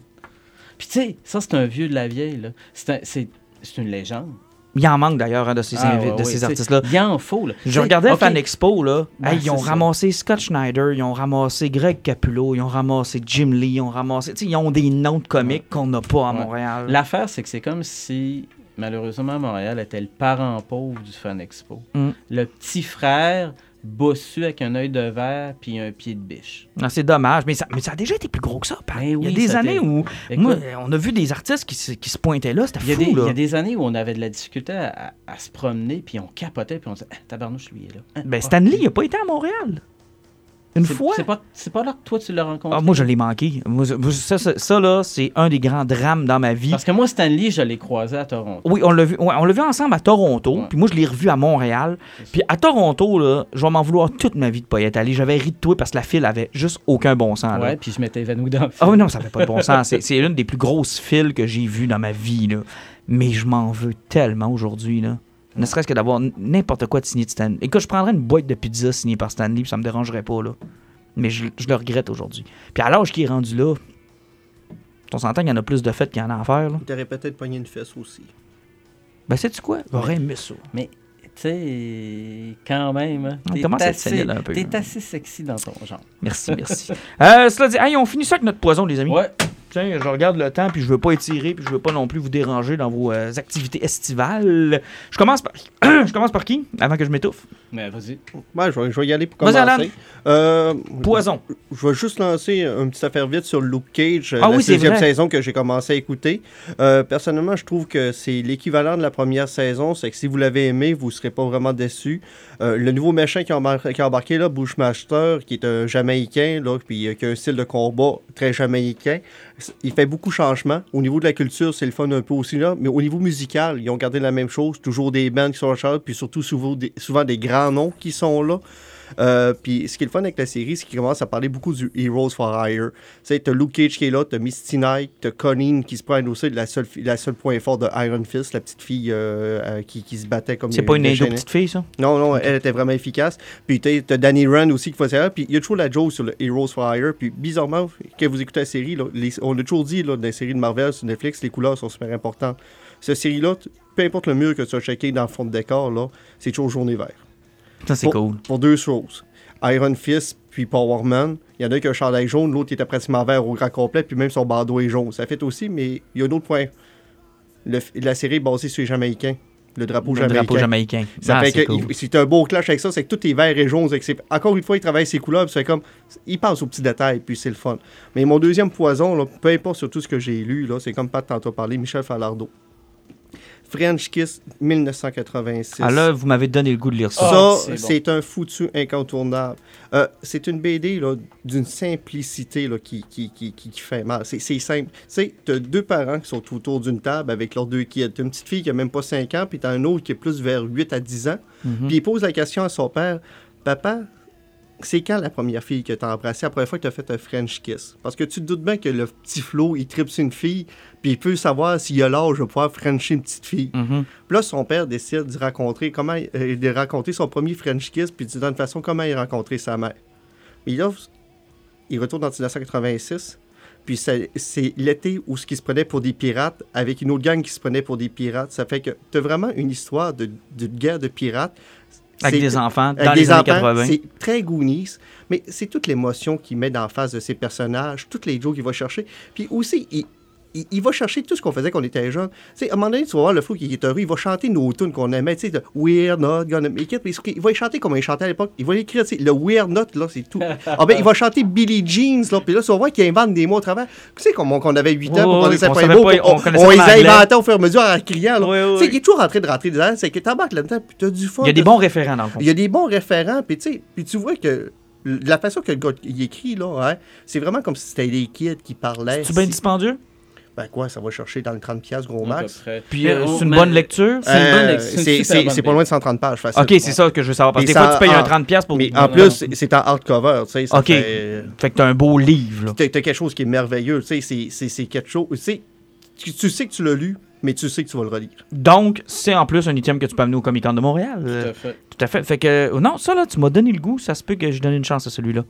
Puis tu sais, ça, c'est un vieux de la vieille. C'est un- une légende. Il en manque, d'ailleurs, hein, de ces, Ah, ouais, de ces artistes-là. Il en faut. Là. Je regardais OK, Fan Expo, là. Ben, Hey, ils ont ça. ramassé Scott Schneider, ils ont ramassé Greg Capullo, ils ont ramassé Jim Lee, ils ont ramassé. ils ont des noms de comiques qu'on n'a pas à Ouais. Montréal. L'affaire, c'est que c'est comme si, malheureusement, Montréal était le parent pauvre du Fan Expo. Mm. Le petit frère bossu avec un œil de verre puis un pied de biche. Ah, c'est dommage, mais ça, mais ça a déjà été plus gros que ça. Ben il y a oui, des années où Écoute, moi, on a vu des artistes qui, se- qui se pointaient là, c'était Il y, a fou. des, il y a des années où on avait de la difficulté à, à- à se promener, puis on capotait, puis on disait ah, Tabarnouche, lui, est là. Ah, Ben, ah, Stanley, il n'a pas été à Montréal. Une c'est- fois? C'est pas, pas là que toi, tu l'as rencontré. Ah, moi, je l'ai manqué. Moi, ça, ça, ça, là, c'est un des grands drames dans ma vie. Parce que moi, Stanley, je l'ai croisé à Toronto. Oui, on l'a vu, ouais, on l'a vu ensemble à Toronto, puis moi je l'ai revu à Montréal. Puis à Toronto, là, je vais m'en vouloir toute ma vie de pas y être allé. J'avais ri de toi parce que la file avait juste aucun bon sens. là. Ouais, puis je m'étais évanoui dans le Ah film. oui, non, ça n'avait pas de bon sens. C'est, c'est l'une des plus grosses files que j'ai vues dans ma vie. Là. Mais je m'en veux tellement aujourd'hui. Là. Ne serait-ce que d'avoir n'importe quoi de signé de Stanley. Écoute, je prendrais une boîte de pizza signée par Stanley, puis ça me dérangerait pas. Là. Mais je, je le regrette aujourd'hui. Puis à l'âge qui est rendu là, on s'entend qu'il y en a plus de fêtes qu'il y en a à faire. Là. Il t'aurait peut-être pogné une fesse aussi. Ben, sais-tu quoi? J'aurais aimé ça. Mais, tu sais, quand même, hein, On t'es commence à être assez, un peu, t'es hein. assez sexy dans ton genre. Merci, merci. euh, cela dit, hey, on finit ça avec notre poison, les amis. Ouais. Tiens, je regarde le temps, puis je veux pas étirer, puis je veux pas non plus vous déranger dans vos euh, activités estivales. Je commence par, je commence par qui, avant que je m'étouffe? Mais vas-y. Ouais, je vais, je vais y aller pour Alan. commencer. Euh, Poison. Je vais juste lancer une petite affaire vite sur Luke Cage, euh, Ah la oui, c'est deuxième saison que j'ai commencé à écouter. Euh, personnellement, je trouve que c'est l'équivalent de la première saison. C'est que si vous l'avez aimé, vous ne serez pas vraiment déçu. Euh, le nouveau méchant qui a, embar- qui a embarqué, là, Bushmaster, qui est un Jamaïcain, là, puis euh, qui a un style de combat très jamaïcain, il fait beaucoup de changements. Au niveau de la culture, c'est le fun un peu aussi, là. Mais au niveau musical, ils ont gardé la même chose. Toujours des bands qui sont charge, puis surtout souvent des grands noms qui sont là. Euh, puis ce qui est le fun avec la série, c'est qu'il commence à parler beaucoup du Heroes for Hire. Tu sais, t'as Luke Cage qui est là, t'as Misty Knight, t'as Connie qui se prend aussi la seule, la seule point fort de Iron Fist, la petite fille euh, euh, qui, qui se battait comme C'est pas une indo petite fille, ça? Non, non, elle était vraiment efficace. Puis t'as Danny Rand aussi qui faisait ça. Puis il y a toujours la Joe sur le Heroes for Hire. Puis bizarrement, quand vous écoutez la série, là, les- on a toujours dit là, dans les séries de Marvel sur Netflix, les couleurs sont super importantes. Cette série-là, peu importe le mur que tu as checké dans le fond de décor, là, c'est toujours journée vert Ça, c'est Pour- cool. pour deux choses. Iron Fist puis Power Man. Il y en a un qui a un chandail jaune, l'autre qui était pratiquement vert au grand complet, puis même son bandeau est jaune. Ça fait aussi, mais il y a un autre point. Le la série est basée sur les Jamaïcains. Le drapeau Le jamaïcain. drapeau jamaïcain. Ça Ah, fait c'est que cool. il- c'est un beau clash avec ça, c'est que tout est vert et jaune. c'est encore une fois, il travaille ses couleurs, puis c'est comme. Il pense aux petits détails, puis c'est le fun. Mais mon deuxième poison, là, peu importe sur tout ce que j'ai lu, là, c'est comme Pat tantôt parlé, Michel Falardeau. French Kiss 1986. Ah là, vous m'avez donné le goût de lire ça. Ah, Ça, c'est bon. c'est un foutu incontournable. Euh, c'est une BD là, d'une simplicité là, qui, qui, qui, fait mal. C'est simple. Tu sais, t'as deux parents qui sont autour d'une table avec leurs deux kids. T'as une petite fille qui a même pas 5 ans, puis t'as un autre qui est plus vers 8 à 10 ans. Mhm. Puis il pose la question à son père Papa, c'est quand la première fille que t'as embrassée, la première fois que t'as fait un French kiss? Parce que tu te doutes bien que le petit Flo, il tripe sur une fille, puis il peut savoir s'il a l'âge de pouvoir Frencher une petite fille. Mhm. Puis là, son père décide de raconter comment euh, de raconter son premier French kiss, puis de donne façon comment il a rencontré sa mère. Mais là, il retourne en 1986, puis c'est c'est l'été où ce qui se prenait pour des pirates, avec une autre gang qui se prenait pour des pirates. Ça fait que tu as vraiment une histoire de, de guerre de pirates. Avec des enfants dans des les années enfants, 80. C'est très Goonies, mais c'est toute l'émotion qu'il met en face de ses personnages, toutes les jokes qu'il va chercher. Puis aussi, il, il, il va chercher tout ce qu'on faisait quand on était jeunes. Tu sais, à un moment donné, tu vas voir le fou qui est heureux, il va chanter nos tunes qu'on aimait, tu sais, We're not gonna make it. Il va y chanter comme il chantait à l'époque. Il va écrire, tu sais, le We're not, là, c'est tout. ah ben, il va chanter Billie Jeans, là, puis là, tu vas voir qu'il invente des mots au travers. Tu sais, comme on, qu'on avait 8 ans, qu'on ouais, connaissait on pas les mots, pas, on on, on les inventait au fur et à mesure en criant, là. Ouais, ouais, Tu sais, il est toujours en train de rentrer dedans, c'est que t'embarques là-dedans, puis t'as du fun. Il y a des bons référents dans le fond. il y a des bons référents, puis tu sais, puis tu vois que la façon que le gars il écrit, là, hein, c'est vraiment comme si c'était les kids qui parlaient. C'est bien dispendieux? Ben quoi, ça va chercher dans le 30$ gros max? Puis euh, c'est une bonne lecture? C'est une bonne Euh, lecture, c'est pas loin de 130 pages, facile. Ok, c'est ça que je veux savoir. Parce que des fois, tu payes un ah, 30$ pour. Mais en plus, c'est- c'est en hardcover, tu sais. ça Ok. fait- Fait que t'as un beau livre. T'as quelque chose qui est merveilleux, tu sais, c'est- quelque chose. Tu sais, tu, tu sais que tu l'as lu, mais tu sais que tu vas le relire. Donc, c'est en plus un item que tu peux amener au Comic Con de Montréal. Tout Euh, à fait. Tout à fait. Fait que, euh, non, ça, là, tu m'as donné le goût. Ça se peut que je donne une chance à celui-là.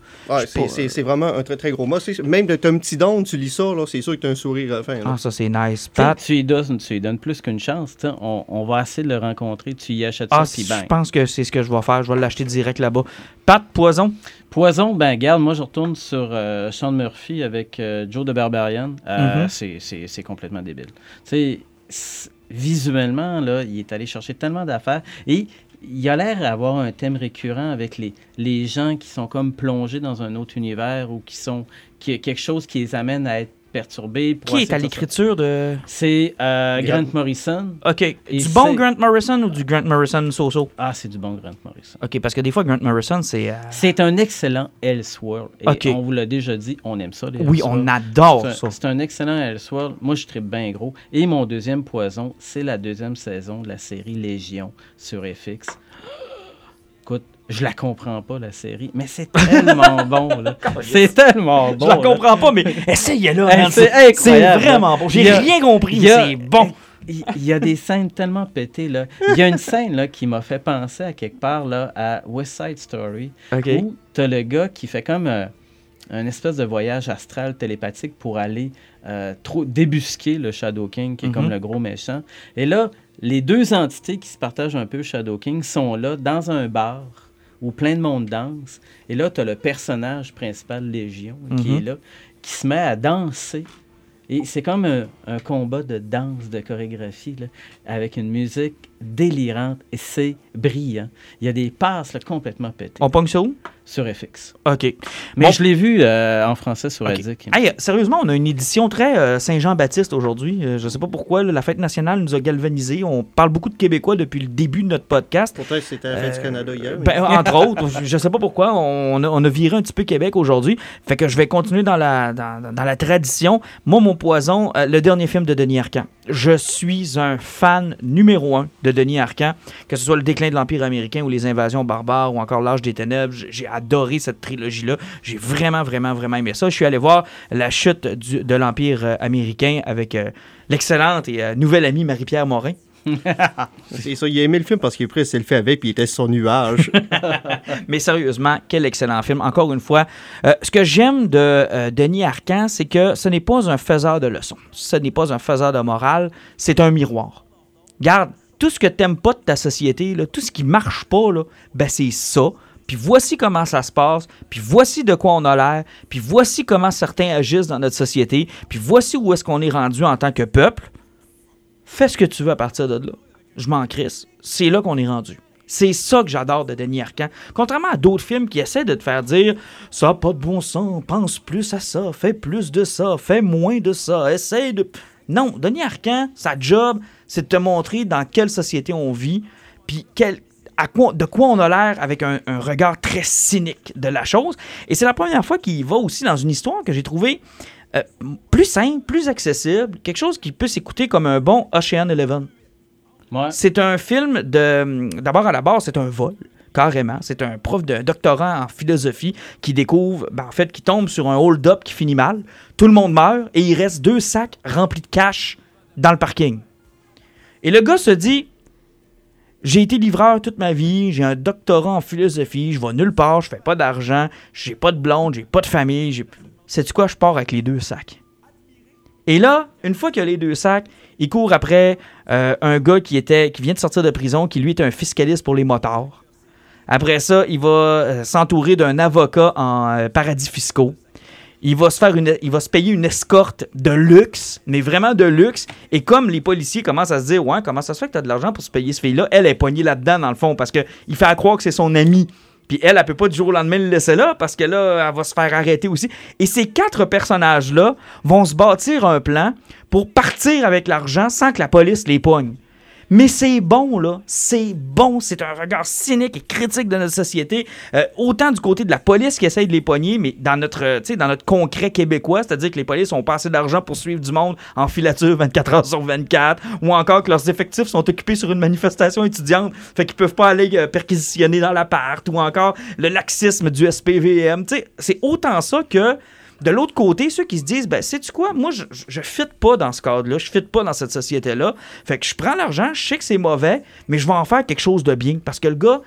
C'est euh, c'est vraiment un très très gros mot. Même de un petit don, tu lis ça, là, c'est sûr que t'as un sourire à la fin. là. Ah, ça, c'est nice. Tu Pat? Tu lui donnes, tu lui donnes plus qu'une chance. tu sais. On, on va essayer de le rencontrer. Tu y achètes Ah, ça, puis je pense que c'est ce que je vais faire. Je vais l'acheter direct là-bas. Pat, Poison? Poison, ben garde, moi je retourne sur euh, Sean Murphy avec euh, Joe de Barbarian. Euh, Mhm. c'est- complètement débile. Tu sais, visuellement, là, il est allé chercher tellement d'affaires et il a l'air d'avoir un thème récurrent avec les, gens qui sont comme plongés dans un autre univers ou qui sont quelque chose qui les amène à être perturbés. pour Qui est à l'écriture de. C'est euh, Grant. Grant Morrison. OK. Et du bon Grant Morrison ou du Grant Morrison so-so? Ah, c'est du bon Grant Morrison. OK, parce que des fois, Grant Morrison, c'est. euh, C'est un excellent Elseworld. Et Ok. on vous l'a déjà dit, on aime ça. Les Oui, on adore C'est un- ça. C'est un excellent Elseworld. Moi, je tripe bien gros. Et mon deuxième poison, c'est la deuxième saison de la série Légion sur FX. Écoute, je la comprends pas, la série, mais c'est tellement bon. là. C'est tellement bon. Je la là. comprends pas, mais man. c'est vraiment bon. J'ai rien compris, mais c'est bon. Il y a des scènes tellement pétées. Là. Il y a une scène là, qui m'a fait penser à quelque part là, à West Side Story. OK. où tu as le gars qui fait comme euh, un espèce de voyage astral télépathique pour aller euh, trop débusquer le Shadow King, qui est Mhm. comme le gros méchant. Et là, les deux entités qui se partagent un peu Shadow King sont là dans un bar où plein de monde danse. Et là, tu as le personnage principal, Légion, qui Mhm. est là, qui se met à danser. Et c'est comme un, un combat de danse, de chorégraphie, là, avec une musique délirante et c'est brillant. Il y a des passes là, complètement pétées On pogne ça où? Sur FX. OK. Mais Bon. je l'ai vu euh, en français sur Ok. Addict. Hey, sérieusement, on a une édition très euh, Saint-Jean-Baptiste aujourd'hui. Euh, je sais pas pourquoi, là, la fête nationale nous a galvanisés. On parle beaucoup de Québécois depuis le début de notre podcast. Pourtant, c'était la fête du Canada hier. mais- Ben, entre autres, je- je sais pas pourquoi, on a, on a viré un petit peu Québec aujourd'hui. Fait que je vais continuer dans la, dans, dans la tradition. Moi, mon poison, euh, le dernier film de Denis Arcand. Je suis un fan numéro un de Denis Arcand, que ce soit le déclin de l'Empire américain ou les invasions barbares ou encore l'âge des ténèbres. J'ai adoré cette trilogie-là. J'ai vraiment, vraiment, vraiment aimé ça. Je suis allé voir la chute du- de l'Empire euh, américain avec euh, l'excellente et euh, nouvelle amie Marie-Pierre Morin. C'est ça, il a aimé le film parce qu'il pris un selfie avec puis il était sur son nuage. Mais sérieusement, quel excellent film. Encore une fois, euh, ce que j'aime de euh, Denis Arcand, c'est que ce n'est pas un faiseur de leçons. Ce n'est pas un faiseur de morale. C'est un miroir. Garde, tout ce que t'aimes pas de ta société, là, tout ce qui marche pas, là, ben c'est ça. Puis voici comment ça se passe, puis voici de quoi on a l'air, puis voici comment certains agissent dans notre société, puis voici où est-ce qu'on est rendu en tant que peuple. Fais ce que tu veux à partir de là. Je m'en crisse. C'est là qu'on est rendu. C'est ça que j'adore de Denis Arcand. Contrairement à d'autres films qui essaient de te faire dire ça n'a pas de bon sens, pense plus à ça, fais plus de ça, fais moins de ça, essaye de. Non, Denis Arcand, sa job, c'est de te montrer dans quelle société on vit, puis quel, à quoi, de quoi on a l'air avec un, un regard très cynique de la chose. Et c'est la première fois qu'il va aussi dans une histoire que j'ai trouvé euh, plus simple, plus accessible, quelque chose qui peut s'écouter comme un bon Ocean Eleven. Ouais. C'est un film de. D'abord, à la base, c'est un vol. Carrément. C'est un prof de doctorat en philosophie qui découvre, ben, en fait, qui tombe sur un hold-up qui finit mal. Tout le monde meurt et il reste deux sacs remplis de cash dans le parking. Et le gars se dit J'ai été livreur toute ma vie, j'ai un doctorat en philosophie, je vais nulle part, je fais pas d'argent, j'ai pas de blonde, j'ai pas de famille. j'ai- Sais-tu quoi Je pars avec les deux sacs. Et là, une fois qu'il a les deux sacs, il court après euh, un gars qui, était, qui vient de sortir de prison, qui lui est un fiscaliste pour les motards. Après ça, il va euh, s'entourer d'un avocat en euh, paradis fiscaux. Il va, se faire une, il va se payer une escorte de luxe, mais vraiment de luxe. Et comme les policiers commencent à se dire, ouais, comment ça se fait que tu as de l'argent pour se payer ce fille-là, elle est poignée là-dedans, dans le fond, parce qu'il fait à croire que c'est son ami. Puis elle, elle peut pas du jour au lendemain le laisser là, parce que là, elle va se faire arrêter aussi. Et ces quatre personnages-là vont se bâtir un plan pour partir avec l'argent sans que la police les poigne. Mais c'est bon, là. C'est bon. C'est un regard cynique et critique de notre société. Euh, autant du côté de la police qui essaye de les pogner, mais dans notre, euh, dans notre concret québécois, c'est-à-dire que les polices ont pas assez d'argent pour suivre du monde en filature 24 heures sur 24, ou encore que leurs effectifs sont occupés sur une manifestation étudiante, fait qu'ils peuvent pas aller euh, perquisitionner dans l'appart, ou encore le laxisme du SPVM. C'est autant ça que de l'autre côté, ceux qui se disent, ben, sais-tu quoi, moi, je, je, fit pas dans ce cadre-là, je fit pas dans cette société-là. Fait que je prends l'argent, je sais que c'est mauvais, mais je vais en faire quelque chose de bien. Parce que le gars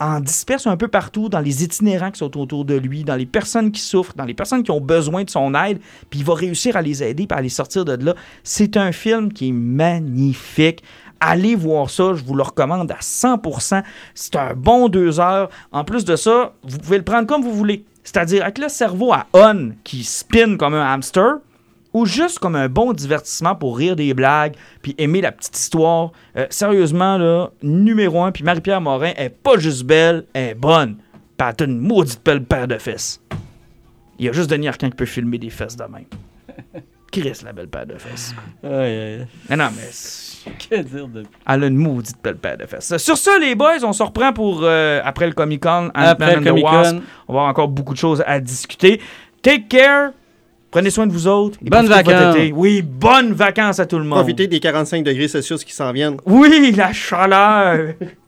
en disperse un peu partout dans les itinérants qui sont autour de lui, dans les personnes qui souffrent, dans les personnes qui ont besoin de son aide, puis il va réussir à les aider, à les sortir de là. C'est un film qui est magnifique. Allez voir ça, je vous le recommande à 100%. C'est un bon deux heures. En plus de ça, vous pouvez le prendre comme vous voulez. C'est-à-dire avec le cerveau à on qui spin comme un hamster ou juste comme un bon divertissement pour rire des blagues puis aimer la petite histoire. Euh, sérieusement, là, numéro un, puis Marie-Pierre Morin est pas juste belle, elle est bonne. Puis une maudite belle paire de fesses. Il y a juste Denis Arcand qui peut filmer des fesses de même. Chris, la belle paire de fesses. Aïe, aïe, Mais non, mais... Que dire de Elle a une maudite belle paire de fesses. Sur ça, les boys, on se reprend pour euh, après le Comic Con. Après le Comic Con. On va avoir encore beaucoup de choses à discuter. Take care. Prenez soin de vous autres. et Bonnes vacances. été. Oui, bonnes vacances à tout le monde. Profitez des 45 degrés Celsius qui s'en viennent. Oui, la chaleur.